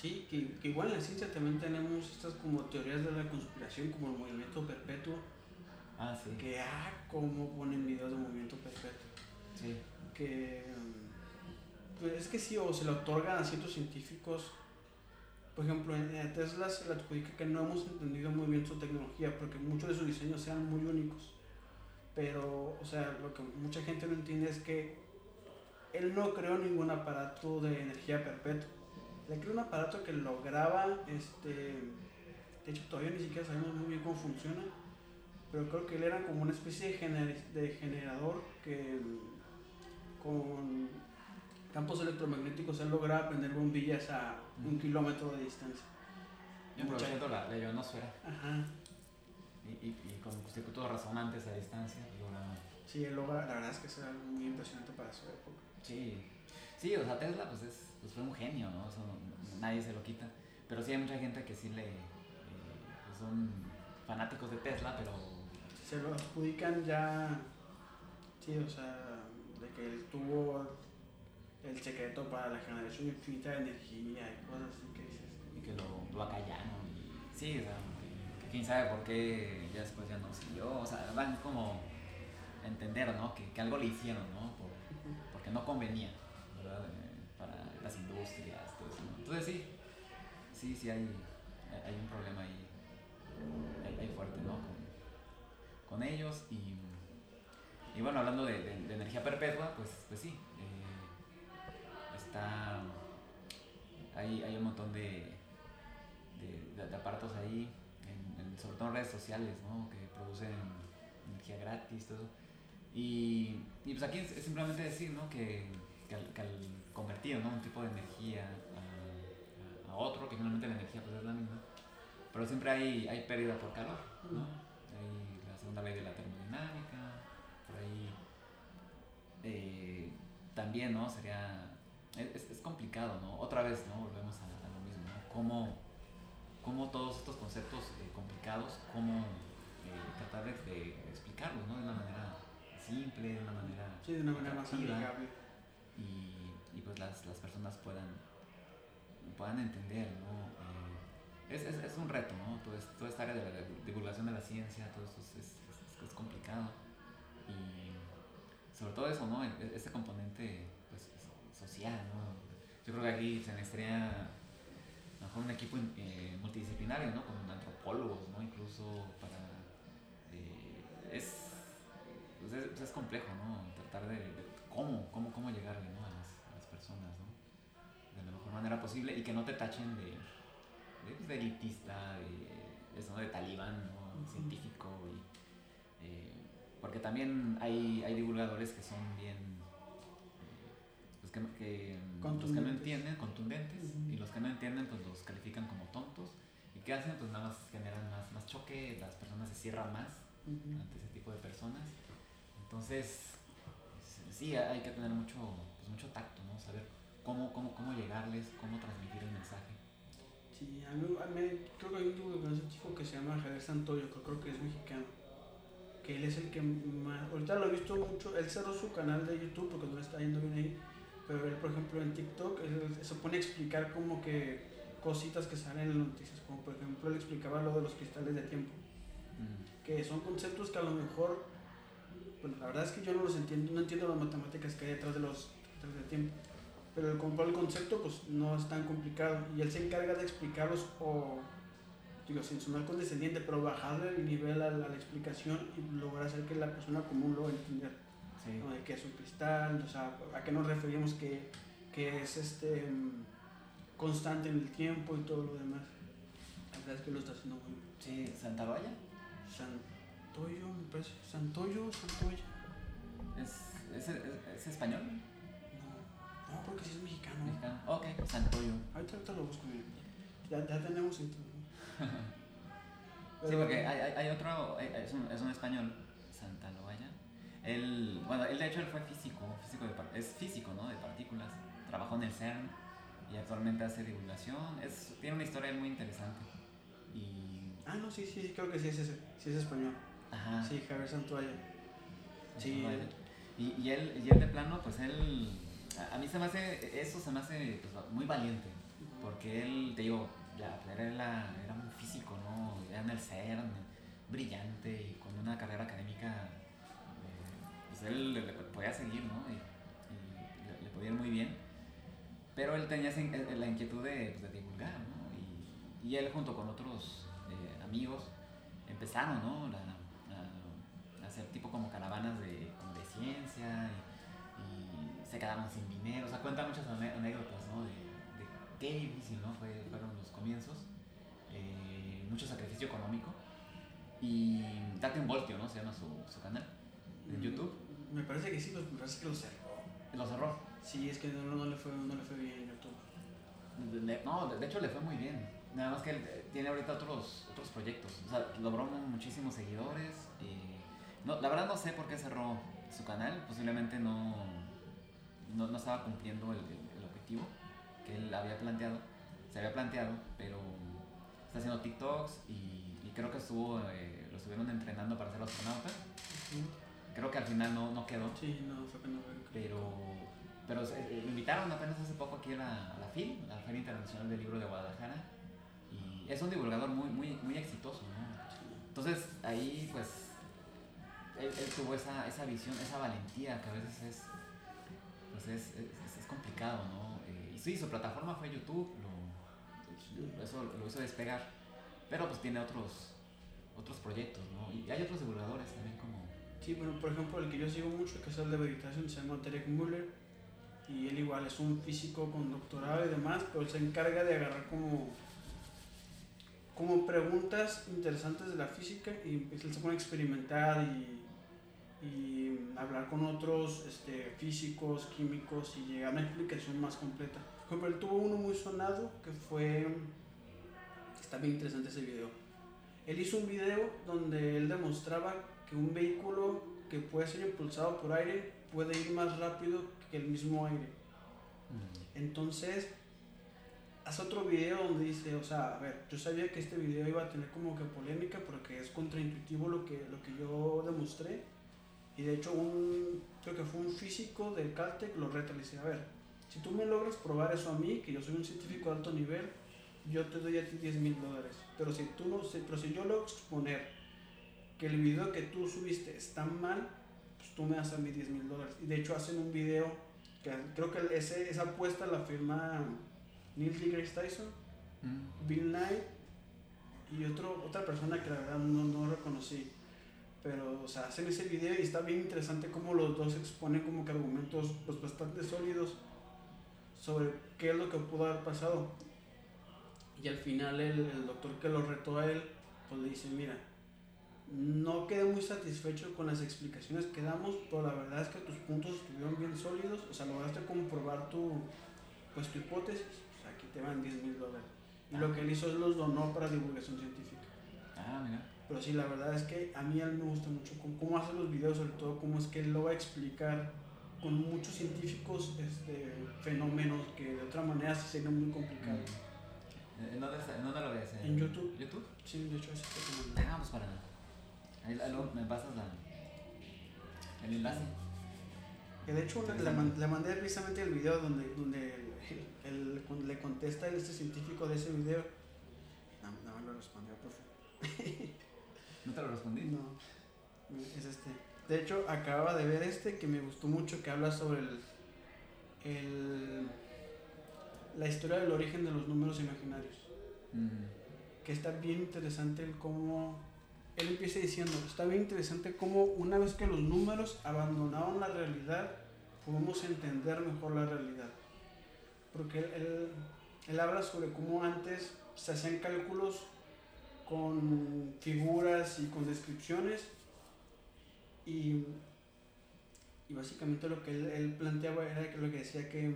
Sí, que, que, igual en la ciencia también tenemos estas como teorías de la conspiración, como el movimiento perpetuo. Ah, sí. Que, ah, cómo ponen videos de movimiento perpetuo. Sí. Que, pues es que sí, o se le otorgan a ciertos científicos. Por ejemplo, en Tesla se le adjudica que no hemos entendido muy bien su tecnología, porque muchos de sus diseños sean muy únicos. Pero, o sea, lo que mucha gente no entiende es que él no creó ningún aparato de energía perpetua le creó un aparato que lograba, este, de hecho todavía ni siquiera sabemos muy bien cómo funciona, pero creo que él era como una especie de, de generador que con campos electromagnéticos él lograba prender bombillas a un kilómetro de distancia. Y aprovechando la, la ionosfera. Ajá. Y, y, y, con circuitos resonantes a distancia. Logra... Sí, él logra, la verdad es que es algo muy impresionante para su época. Sí, Sí, o sea, Tesla pues, es, pues fue un genio, ¿no? Eso nadie se lo quita. Pero sí hay mucha gente que sí le... Eh, pues son fanáticos de Tesla, pero... Se lo adjudican ya... Sí, o sea, de que él tuvo el secreto para la generación infinita de energía y cosas así que dices. Y que lo, lo acallaron. Y, sí, o sea, que, que, quién sabe por qué ya después ya no siguió. O sea, van como a entender, ¿no? Que, que algo le hicieron, ¿no? Por, porque no convenía. Para las industrias, todo eso. Entonces sí, sí, sí hay, hay un problema ahí, hay, fuerte, ¿no? Con, ellos y, y, bueno, hablando de, de, energía perpetua, pues, pues sí, eh, está, hay, hay un montón de, de, aparatos ahí, en, sobre todo en redes sociales, ¿no? Que producen energía gratis, todo y, y pues aquí es, es simplemente decir, ¿no? Que que al, que al convertir ¿no? un tipo de energía a, a, otro, que finalmente la energía pues es la misma, pero siempre hay, hay pérdida por calor, ¿no? Hay la segunda ley de la termodinámica, por ahí eh, también, ¿no? Sería, es, es, complicado, ¿no? Otra vez, ¿no? Volvemos a, a lo mismo, ¿no? Cómo, cómo todos estos conceptos eh, complicados, cómo eh, tratar de, de, explicarlos, ¿no? De una manera simple, de una manera... Sí, de una manera más amigable y, y pues las, las, personas puedan, puedan entender, ¿no? Eh, es, es, es, un reto, ¿no? Todo es, toda esta área de la divulgación de la ciencia, todo esto es, complicado y sobre todo eso, ¿no? Este componente pues, social, ¿no? Yo creo que aquí se necesitaría mejor un equipo eh, multidisciplinario, ¿no? Con antropólogos, ¿no? Incluso para... Eh, es, pues es, es, complejo, ¿no? Tratar de cómo, cómo, cómo llegarle ¿no? a, las, a, las, personas, ¿no? De la mejor manera posible y que no te tachen de, de, pues, de elitista, de, eso, de talibán, ¿no? Científico y... Eh, porque también hay, hay divulgadores que son bien... Eh, pues que, que los que no entienden, contundentes, uh -huh. y los que no entienden pues los califican como tontos. ¿Y qué hacen? Pues nada más generan más, más choque, las personas se cierran más uh -huh. ante ese tipo de personas Entonces, sí, hay que tener mucho, pues, mucho tacto, ¿no? Saber cómo, cómo, cómo llegarles, cómo transmitir el mensaje. Sí, a mí, a mí creo que hay un un chico que se llama Javier Santoyo, que creo que es mexicano. Que él es el que más. Ahorita lo he visto mucho. Él cerró su canal de YouTube porque no le está yendo bien ahí. Pero él, por ejemplo, en TikTok él se pone a explicar como que cositas que salen en las noticias. Como por ejemplo, él explicaba lo de los cristales de tiempo. Mm. Que son conceptos que a lo mejor. Bueno, la verdad es que yo no los entiendo, no entiendo las matemáticas que hay detrás de los cristales de tiempo pero el, el concepto pues no es tan complicado y él se encarga de explicarlos o, digo, sin sonar condescendiente, pero bajarle el nivel a la, explicación y lograr hacer que la persona común lo entienda. Sí. De qué es un cristal, o sea, a qué nos referimos que, que es este constante en el tiempo y todo lo demás. La verdad es que lo está haciendo muy bien. Sí, ¿Santa Valla? Santoyo, me parece. Santoyo, Santoya. ¿Es, es, es español? No, porque sí es mexicano. Mexicano. Ok, Santoyo. Ahorita, ahorita lo busco bien. Ya, ya tenemos sí, porque hay, hay, hay otro, es un, es un español, Santa Loaya. Él, bueno, él de hecho él fue físico, físico de, es físico, ¿no? De partículas. Trabajó en el CERN y actualmente hace divulgación. Es, tiene una historia muy interesante. Y... Ah, no, sí, sí, creo que sí es ese, sí es español. Ajá. Sí, Javier Santoya. Sí. Y, y, él, y él de plano, pues él a mí se me hace, eso se me hace pues, muy valiente, porque él, te digo, ya, era, era un físico, ¿no? Era en el CERN, brillante y con una carrera académica, eh, pues él le, podía seguir, ¿no? Y, le, podía ir muy bien, pero él tenía la inquietud de, pues, de divulgar, ¿no? Y, y, él junto con otros eh, amigos empezaron, ¿no? Hacer tipo como caravanas de, como de ciencia se quedaron sin dinero, o sea, cuenta muchas anécdotas, ¿no? De, de qué difícil, ¿no? Fue, fueron los comienzos, eh, mucho sacrificio económico y Date un voltio, ¿no? Se llama su, su canal en mm, YouTube. Me parece que sí, me parece que lo cerró. ¿Lo cerró? Sí, es que no, no, le, fue, no le fue bien en YouTube. no, de hecho le fue muy bien. Nada más que él tiene ahorita otros, otros proyectos. O sea, logró muchísimos seguidores. Y no, la verdad no sé por qué cerró su canal. Posiblemente no, no, no estaba cumpliendo el, el, objetivo que él había planteado, se había planteado, pero está haciendo TikToks y, y creo que estuvo, eh, lo estuvieron entrenando para ser astronauta. Creo que al final no, no quedó. Sí, no, no Pero, pero eh, lo invitaron apenas hace poco aquí a la, a la FIL, la Feria Internacional del Libro de Guadalajara. Y es un divulgador muy, muy, muy exitoso, ¿no? Entonces ahí pues él, él, tuvo esa, esa visión, esa valentía que a veces es pues es, es, complicado, ¿no? Eh, y sí, su plataforma fue YouTube, lo, eso lo hizo despegar, pero pues tiene otros, otros proyectos, ¿no? Y hay otros divulgadores también como... Sí, bueno, por ejemplo, el que yo sigo mucho, que es el de meditación, se llama Derek Muller, y él igual es un físico con doctorado y demás, pero se encarga de agarrar como como preguntas interesantes de la física y él se pone a experimentar y y hablar con otros este, físicos, químicos y llegar a una explicación más completa. Por ejemplo, él tuvo uno muy sonado que fue... Está bien interesante ese video. Él hizo un video donde él demostraba que un vehículo que puede ser impulsado por aire puede ir más rápido que el mismo aire. Mm. Entonces, hace otro video donde dice, o sea, a ver, yo sabía que este video iba a tener como que polémica porque es contraintuitivo lo que, lo que yo demostré y de hecho, un, creo que fue un físico del Caltech lo reta, le dice, a ver, si tú me logras probar eso a mí, que yo soy un científico de alto nivel, yo te doy a ti 10 mil dólares. Pero si, tú no, pero si yo logro exponer que el video que tú subiste está mal, pues tú me das a mí 10 mil dólares. Y de hecho hacen un video, que creo que ese, esa apuesta la firma Neil deGrasse Tyson, mm. Bill Nye y otro, otra persona que la verdad no, no reconocí pero o sea, hacen ese video y está bien interesante cómo los dos exponen como que argumentos pues, bastante sólidos sobre qué es lo que pudo haber pasado. Y al final el, doctor que lo retó a él, pues le dice, mira, no quedé muy satisfecho con las explicaciones que damos, pero la verdad es que tus puntos estuvieron bien sólidos, o sea, lograste comprobar tu, pues, tu hipótesis, pues aquí te van 10 mil dólares. Y lo que él hizo es los donó para divulgación científica. Ah, mira. Pero sí, la verdad es que a mí a mí me gusta mucho cómo, cómo hace los videos, sobre todo cómo es que él lo va a explicar con muchos científicos este, fenómenos que de otra manera sí sería muy complicado. Mm. ¿En dónde, está- en dónde lo ves? En YouTube. ¿YouTube? Sí, de hecho, está como- Ah, pues para. Ahí, ahí luego me pasas la, el enlace. Que de hecho le, man- le mandé precisamente el video donde, donde él, él- cuando le contesta a este científico de ese video. No, no me lo respondió, profe. ¿No te lo respondí? No, es este. De hecho, acababa de ver este que me gustó mucho, que habla sobre el, el la historia del origen de los números imaginarios. Mm, Que está bien interesante el cómo él empieza diciendo, está bien interesante cómo una vez que los números abandonaron la realidad, podemos entender mejor la realidad. Porque él, él, él habla sobre cómo antes se hacían cálculos con figuras y con descripciones y, y básicamente lo que él, planteaba era que lo que decía que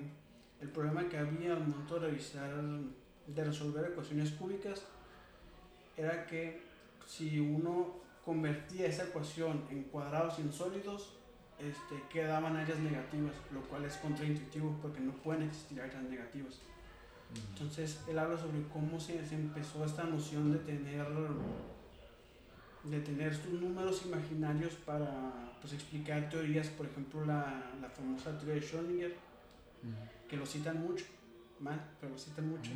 el problema que había al momento de resolver ecuaciones cúbicas, era que si uno convertía esa ecuación en cuadrados y en sólidos, este, quedaban áreas negativas, lo cual es contraintuitivo porque no pueden existir áreas negativas. Entonces él habla sobre cómo se, se empezó esta noción de tener de tener estos números imaginarios para pues, explicar teorías, por ejemplo la, la famosa teoría de Schrödinger, que lo citan mucho, mal, pero lo citan mucho,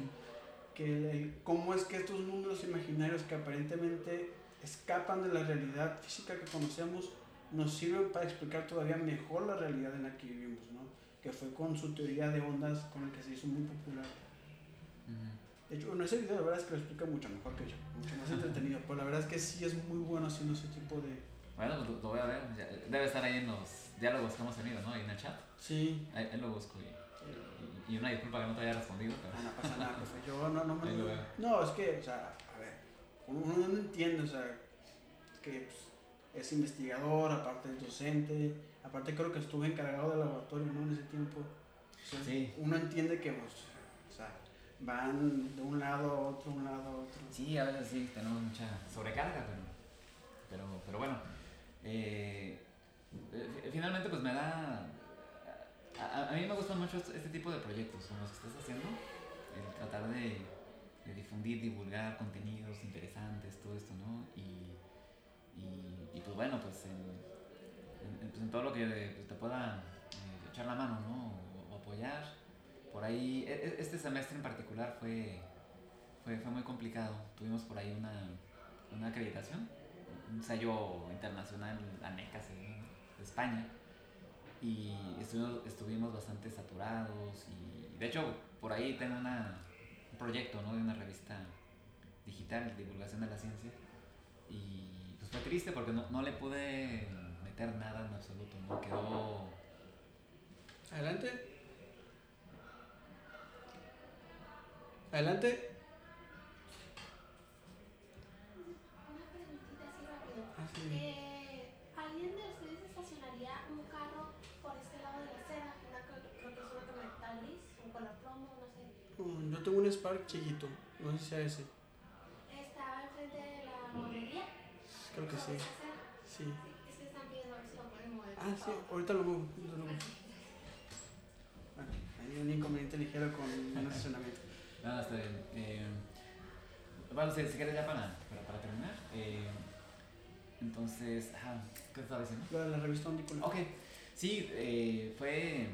que el- el- cómo es que estos números imaginarios que aparentemente escapan de la realidad física que conocemos nos sirven para explicar todavía mejor la realidad en la que vivimos, ¿no? que fue con su teoría de ondas con el que se hizo muy popular. De hecho, bueno, ese video la verdad es que lo explica mucho mejor que yo, mucho más entretenido, pero la verdad es que sí es muy bueno haciendo ese tipo de... Bueno, pues lo, lo voy a ver. Debe estar ahí en los diálogos que hemos tenido, ¿no? Ahí en el chat. Sí, Ahí, ahí lo busco. Y, y- una disculpa que no te haya respondido, pero. Ah, no pasa nada, profe. Yo no, no me. No, es que, o sea, a ver, uno no entiende, o sea, que pues, es investigador, aparte es docente, aparte creo que estuve encargado del laboratorio, ¿no? En ese tiempo. O sea, Sí. Uno entiende que, pues, van de un lado a otro, un lado a otro. Sí, a veces sí, tenemos mucha sobrecarga, pero, pero, pero bueno. eh, eh, finalmente, pues me da. A, a- mí me gustan mucho este, tipo de proyectos, como los que estás haciendo. El tratar de, difundir, divulgar contenidos interesantes, todo esto, ¿no? Y, y, y, pues bueno, pues en, pues en todo lo que pues, te pueda eh, echar la mano, ¿no? O apoyar. Por ahí, e- e- este semestre en particular fue, fue, fue muy complicado. Tuvimos por ahí una, una acreditación, un sello internacional ANECA se llama, de España. Y estuvimos, estuvimos bastante saturados. Y de hecho, por ahí tengo una, un proyecto ¿no? de una revista digital divulgación de la ciencia. Y pues fue triste porque no, no le pude meter nada en absoluto. ¿no? Quedó Adelante. Adelante. Una preguntita así rápido. Ah. Eh, ¿Alguien de ustedes estacionaría un carro por este lado de la acera? Una, creo que es una camioneta gris, un color plomo, no sé. Mm, Yo tengo un Spark chiquito, no sé si sea ese. Estaba enfrente de la guardería. Creo que sí. Sí. Sí, es que están pidiendo a ver si lo pueden mover. Ah, sí, ahorita lo muevo. ahorita lo muevo. Bueno, hay un inconveniente ligero con un estacionamiento. Nada, está bien. Eh, bueno, si, si quieres ya para, para, para terminar. eh, entonces, ajá, ¿qué te estaba diciendo? De la revista Ondícola. Ok, sí, eh, fue.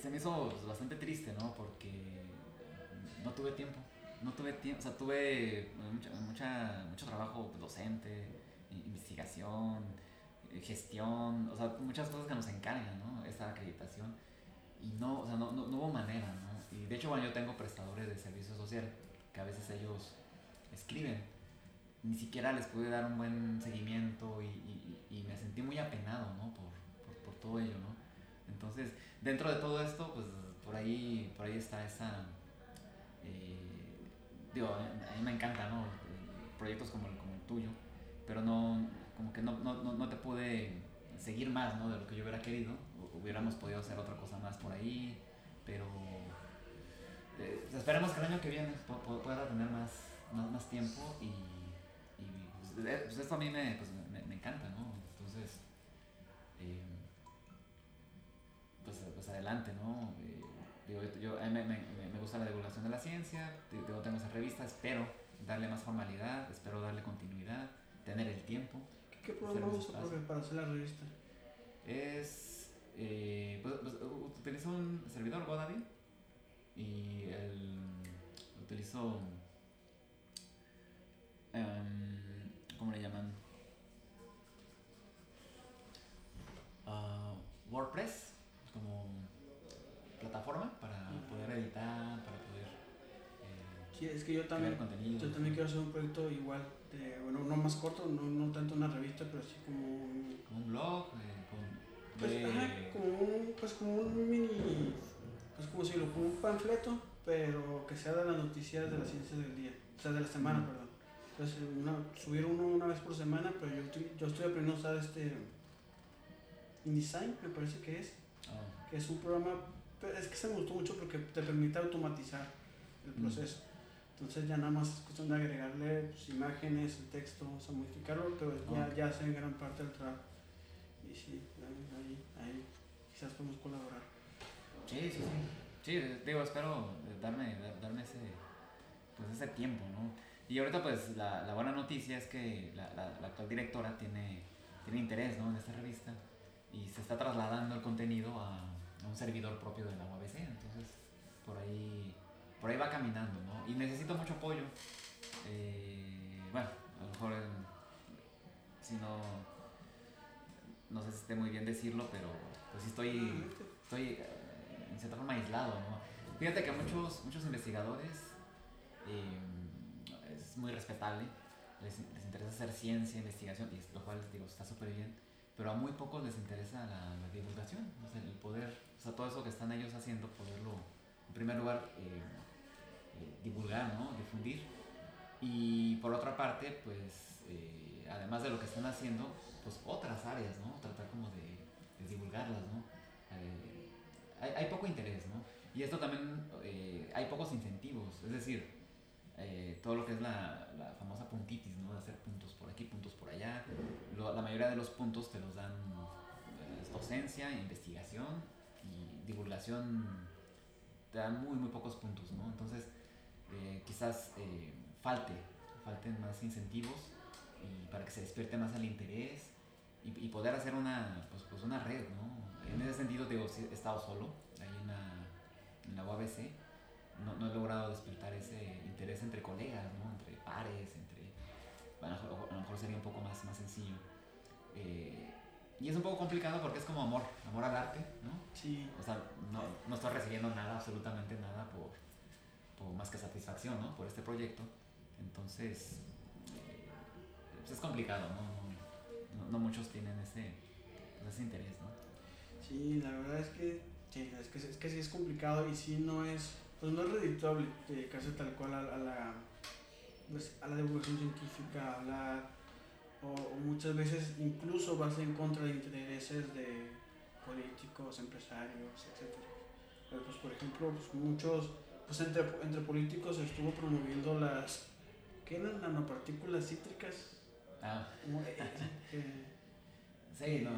Se me hizo bastante triste, ¿no? Porque no tuve tiempo. No tuve tiempo, o sea, tuve mucha, mucha- mucho trabajo docente, investigación, gestión, o sea, muchas cosas que nos encargan, ¿no? Esta acreditación. Y no, o sea, no, no, no hubo manera, ¿no? Y de hecho, bueno, yo tengo prestadores de servicio social que a veces ellos escriben. Ni siquiera les pude dar un buen seguimiento y, y- y me sentí muy apenado, ¿no? Por, por, todo ello, ¿no? Entonces, dentro de todo esto, pues por ahí, por ahí está esa... eh, digo, a mí me encanta, ¿no? Proyectos como el, como el tuyo, pero no, como que no, no, no, no te pude seguir más, ¿no? De lo que yo hubiera querido. Hu- Hubiéramos podido hacer otra cosa más por ahí, pero eh, esperemos que el año que viene pu- pu- pueda tener más, más, más tiempo y, y, pues, eh, pues esto a mí me, pues, me, me encanta, ¿no? Entonces, eh, pues, pues adelante, ¿no? Eh, digo, yo, a mí me, me, me gusta la divulgación de la ciencia, digo, tengo esa revista, espero darle más formalidad, espero darle continuidad, tener el tiempo. ¿Qué, qué programa usa para hacer la revista? Es, eh, pues, pues, utilizo un servidor Godaddy y el, utilizo, um, ¿cómo le llaman? Uh, WordPress como plataforma para poder editar, para poder Sí, es que yo también, yo también quiero hacer un proyecto igual, de, bueno, no más corto, no, no tanto una revista, pero sí como un... Como un blog, eh, pues, ajá, como un, pues como un mini, pues como si lo como un panfleto, pero que sea de las noticias de la ciencia del día, o sea, de la semana, mm. perdón. Entonces, una, subir uno una vez por semana, pero yo estoy, yo estoy aprendiendo a usar este InDesign, me parece que es, oh. que es un programa, es que se me gustó mucho porque te permite automatizar el mm. proceso. Entonces ya nada más es cuestión de agregarle pues, imágenes, el texto, vamos a modificarlo, pero ya, ya hace gran parte del trabajo. Y sí, quizás podemos colaborar. Sí, sí, sí. Sí, digo, espero darme, darme ese, pues ese tiempo, ¿no? Y ahorita pues la, la buena noticia es que la, la, actual directora tiene, tiene interés ¿no? en esta revista y se está trasladando el contenido a, a un servidor propio de la UABC, entonces por ahí por ahí va caminando, ¿no? Y necesito mucho apoyo. Eh, bueno, a lo mejor si no, no sé si esté muy bien decirlo, pero pues sí estoy, estoy eh, en cierta forma aislado, ¿no? Fíjate que muchos, muchos investigadores, eh, es muy respetable, les, les, interesa hacer ciencia, investigación, y lo cual digo, está súper bien, pero a muy pocos les interesa la, divulgación, el poder, o sea, todo eso que están ellos haciendo, poderlo, en primer lugar, eh, divulgar, ¿no? difundir. Y por otra parte, pues, además de lo que están haciendo, pues otras áreas, ¿no? Tratar divulgarlas, ¿no? Eh, hay, poco interés, ¿no? Y esto también, hay pocos incentivos, es decir, todo lo que es la, la, famosa puntitis, ¿no? De hacer puntos por aquí, puntos por allá. la mayoría de los puntos te los dan docencia, investigación y divulgación te dan muy, muy pocos puntos, ¿no? Entonces, eh, quizás eh, falte, falten más incentivos para que se despierte más el interés y, y poder hacer una, pues, pues, una red, ¿no? En ese sentido, digo, he estado solo ahí en la, en la UABC, no, no, he logrado despertar ese interés entre colegas, ¿no? Entre pares, entre... A lo mejor sería un poco más, más sencillo. Eh, y es un poco complicado porque es como amor, amor al arte, ¿no? Sí. O sea, no, no estoy recibiendo nada, absolutamente nada por, más que satisfacción ¿no? por este proyecto. Entonces, eh, pues es complicado, ¿no? No, muchos tienen ese, ese interés, ¿no? Sí, la verdad es que, sí, es que, es que sí es complicado y sí no es, pues no es redituable dedicarse tal cual a, a la, pues, a la divulgación científica, a o, o, muchas veces incluso vas en contra de intereses de políticos, empresarios, etc. Pero pues por ejemplo, pues muchos pues entre, entre políticos estuvo promoviendo las, ¿qué eran? Nanopartículas cítricas. Ah. Que, sí, no,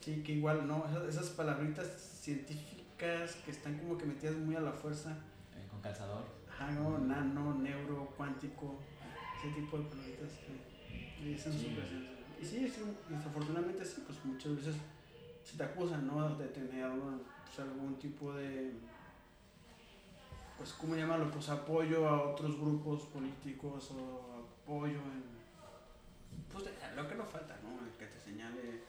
Sí, que igual, ¿no? Esas, palabritas científicas que están como que metidas muy a la fuerza. Eh, con calzador. Ajá, no, nano, neuro, cuántico, ese tipo de palabritas que dicen sí. Y sí, sí, desafortunadamente sí, pues muchas veces se te acusan, ¿no? De tener pues, algún tipo de pues, ¿cómo llamarlo? Pues apoyo a otros grupos políticos o apoyo en, pues lo que no falta, ¿no? El que te señale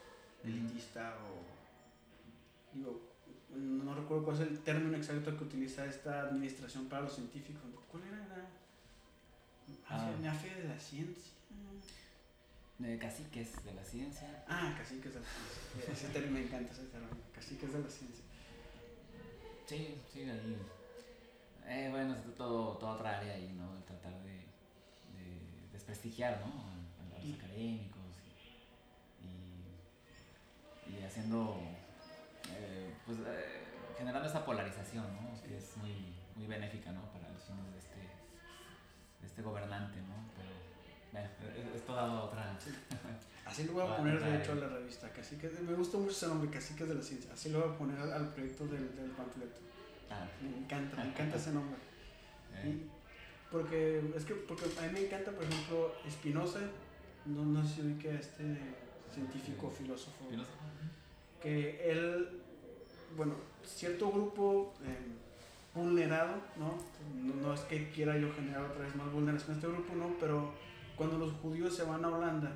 elitista o, digo, no recuerdo cuál es el término exacto que utiliza esta administración para los científicos. ¿Cuál era la ah. de la ciencia? De caciques de la ciencia. Ah, caciques de la ciencia. ese término me encanta, ese término. Caciques de la ciencia. Sí, sí, ahí eh, bueno, es todo, toda otra área ahí, ¿no? Tratar de, de desprestigiar, ¿no? Los académicos y, y haciendo, eh, pues, eh, generando esa polarización, ¿no? Que es muy, muy benéfica, ¿no? Para los fines de este, de este gobernante, ¿no? Pero, esto dado otra. Así lo voy a poner de hecho a la revista, Caciques, de- me gusta mucho ese nombre, Caciques de la Ciencia, así lo voy a poner al, proyecto del, del panfleto. Ah, Me encanta, me encanta ese nombre. eh, Y porque es que porque a mí me encanta, por ejemplo, Spinoza, no, no sé si ubica a este científico, filósofo, filósofo. que él, bueno, cierto grupo eh, vulnerado, ¿no? ¿no? no es que quiera yo generar otra vez más vulneración a este grupo, no, pero cuando los judíos se van a Holanda,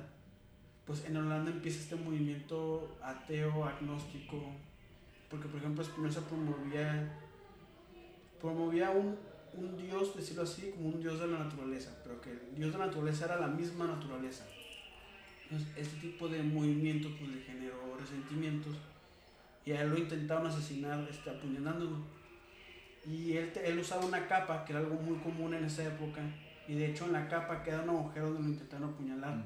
pues en Holanda empieza este movimiento ateo, agnóstico, porque por ejemplo Spinoza promovía, promovía un, un dios, decirlo así, como un dios de la naturaleza, pero que el dios de la naturaleza era la misma naturaleza. Entonces, este tipo de movimiento pues le generó resentimientos y a él lo intentaron asesinar este, apuñalándolo. Y él, él usaba una capa, que era algo muy común en esa época, y de hecho en la capa queda un agujero donde lo intentaron apuñalar. Mm,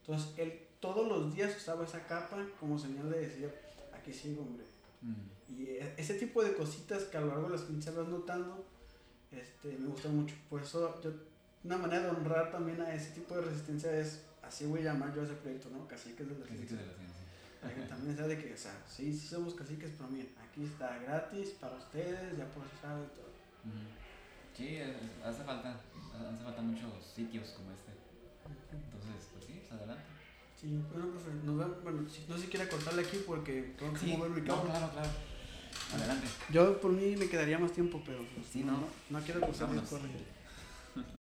Entonces él todos los días usaba esa capa como señal de decir, aquí sigo, hombre. mm. Y e- ese tipo de cositas que a lo largo de las pinches vas notando, este, me gusta mucho. Por eso, yo, una manera de honrar también a ese tipo de resistencia es, así voy a llamar yo a ese proyecto, ¿no? Caciques de la Caciques ciencia. de la ciencia. Para que también sea de que, o sea, sí, sí somos caciques, pero miren, aquí está gratis para ustedes, ya procesado y todo. Sí, eh, hace falta, hace falta muchos sitios como este. Entonces, pues sí, pues adelante. Sí, bueno, profe, nos vemos- bueno, no sé si quiere cortarle aquí porque tengo que Sí, mover mi no, cable. claro, claro. Adelante. Yo por mí me quedaría más tiempo, pero pues, Sí, no, no. no, quiero cruzar el Vámonos. correo.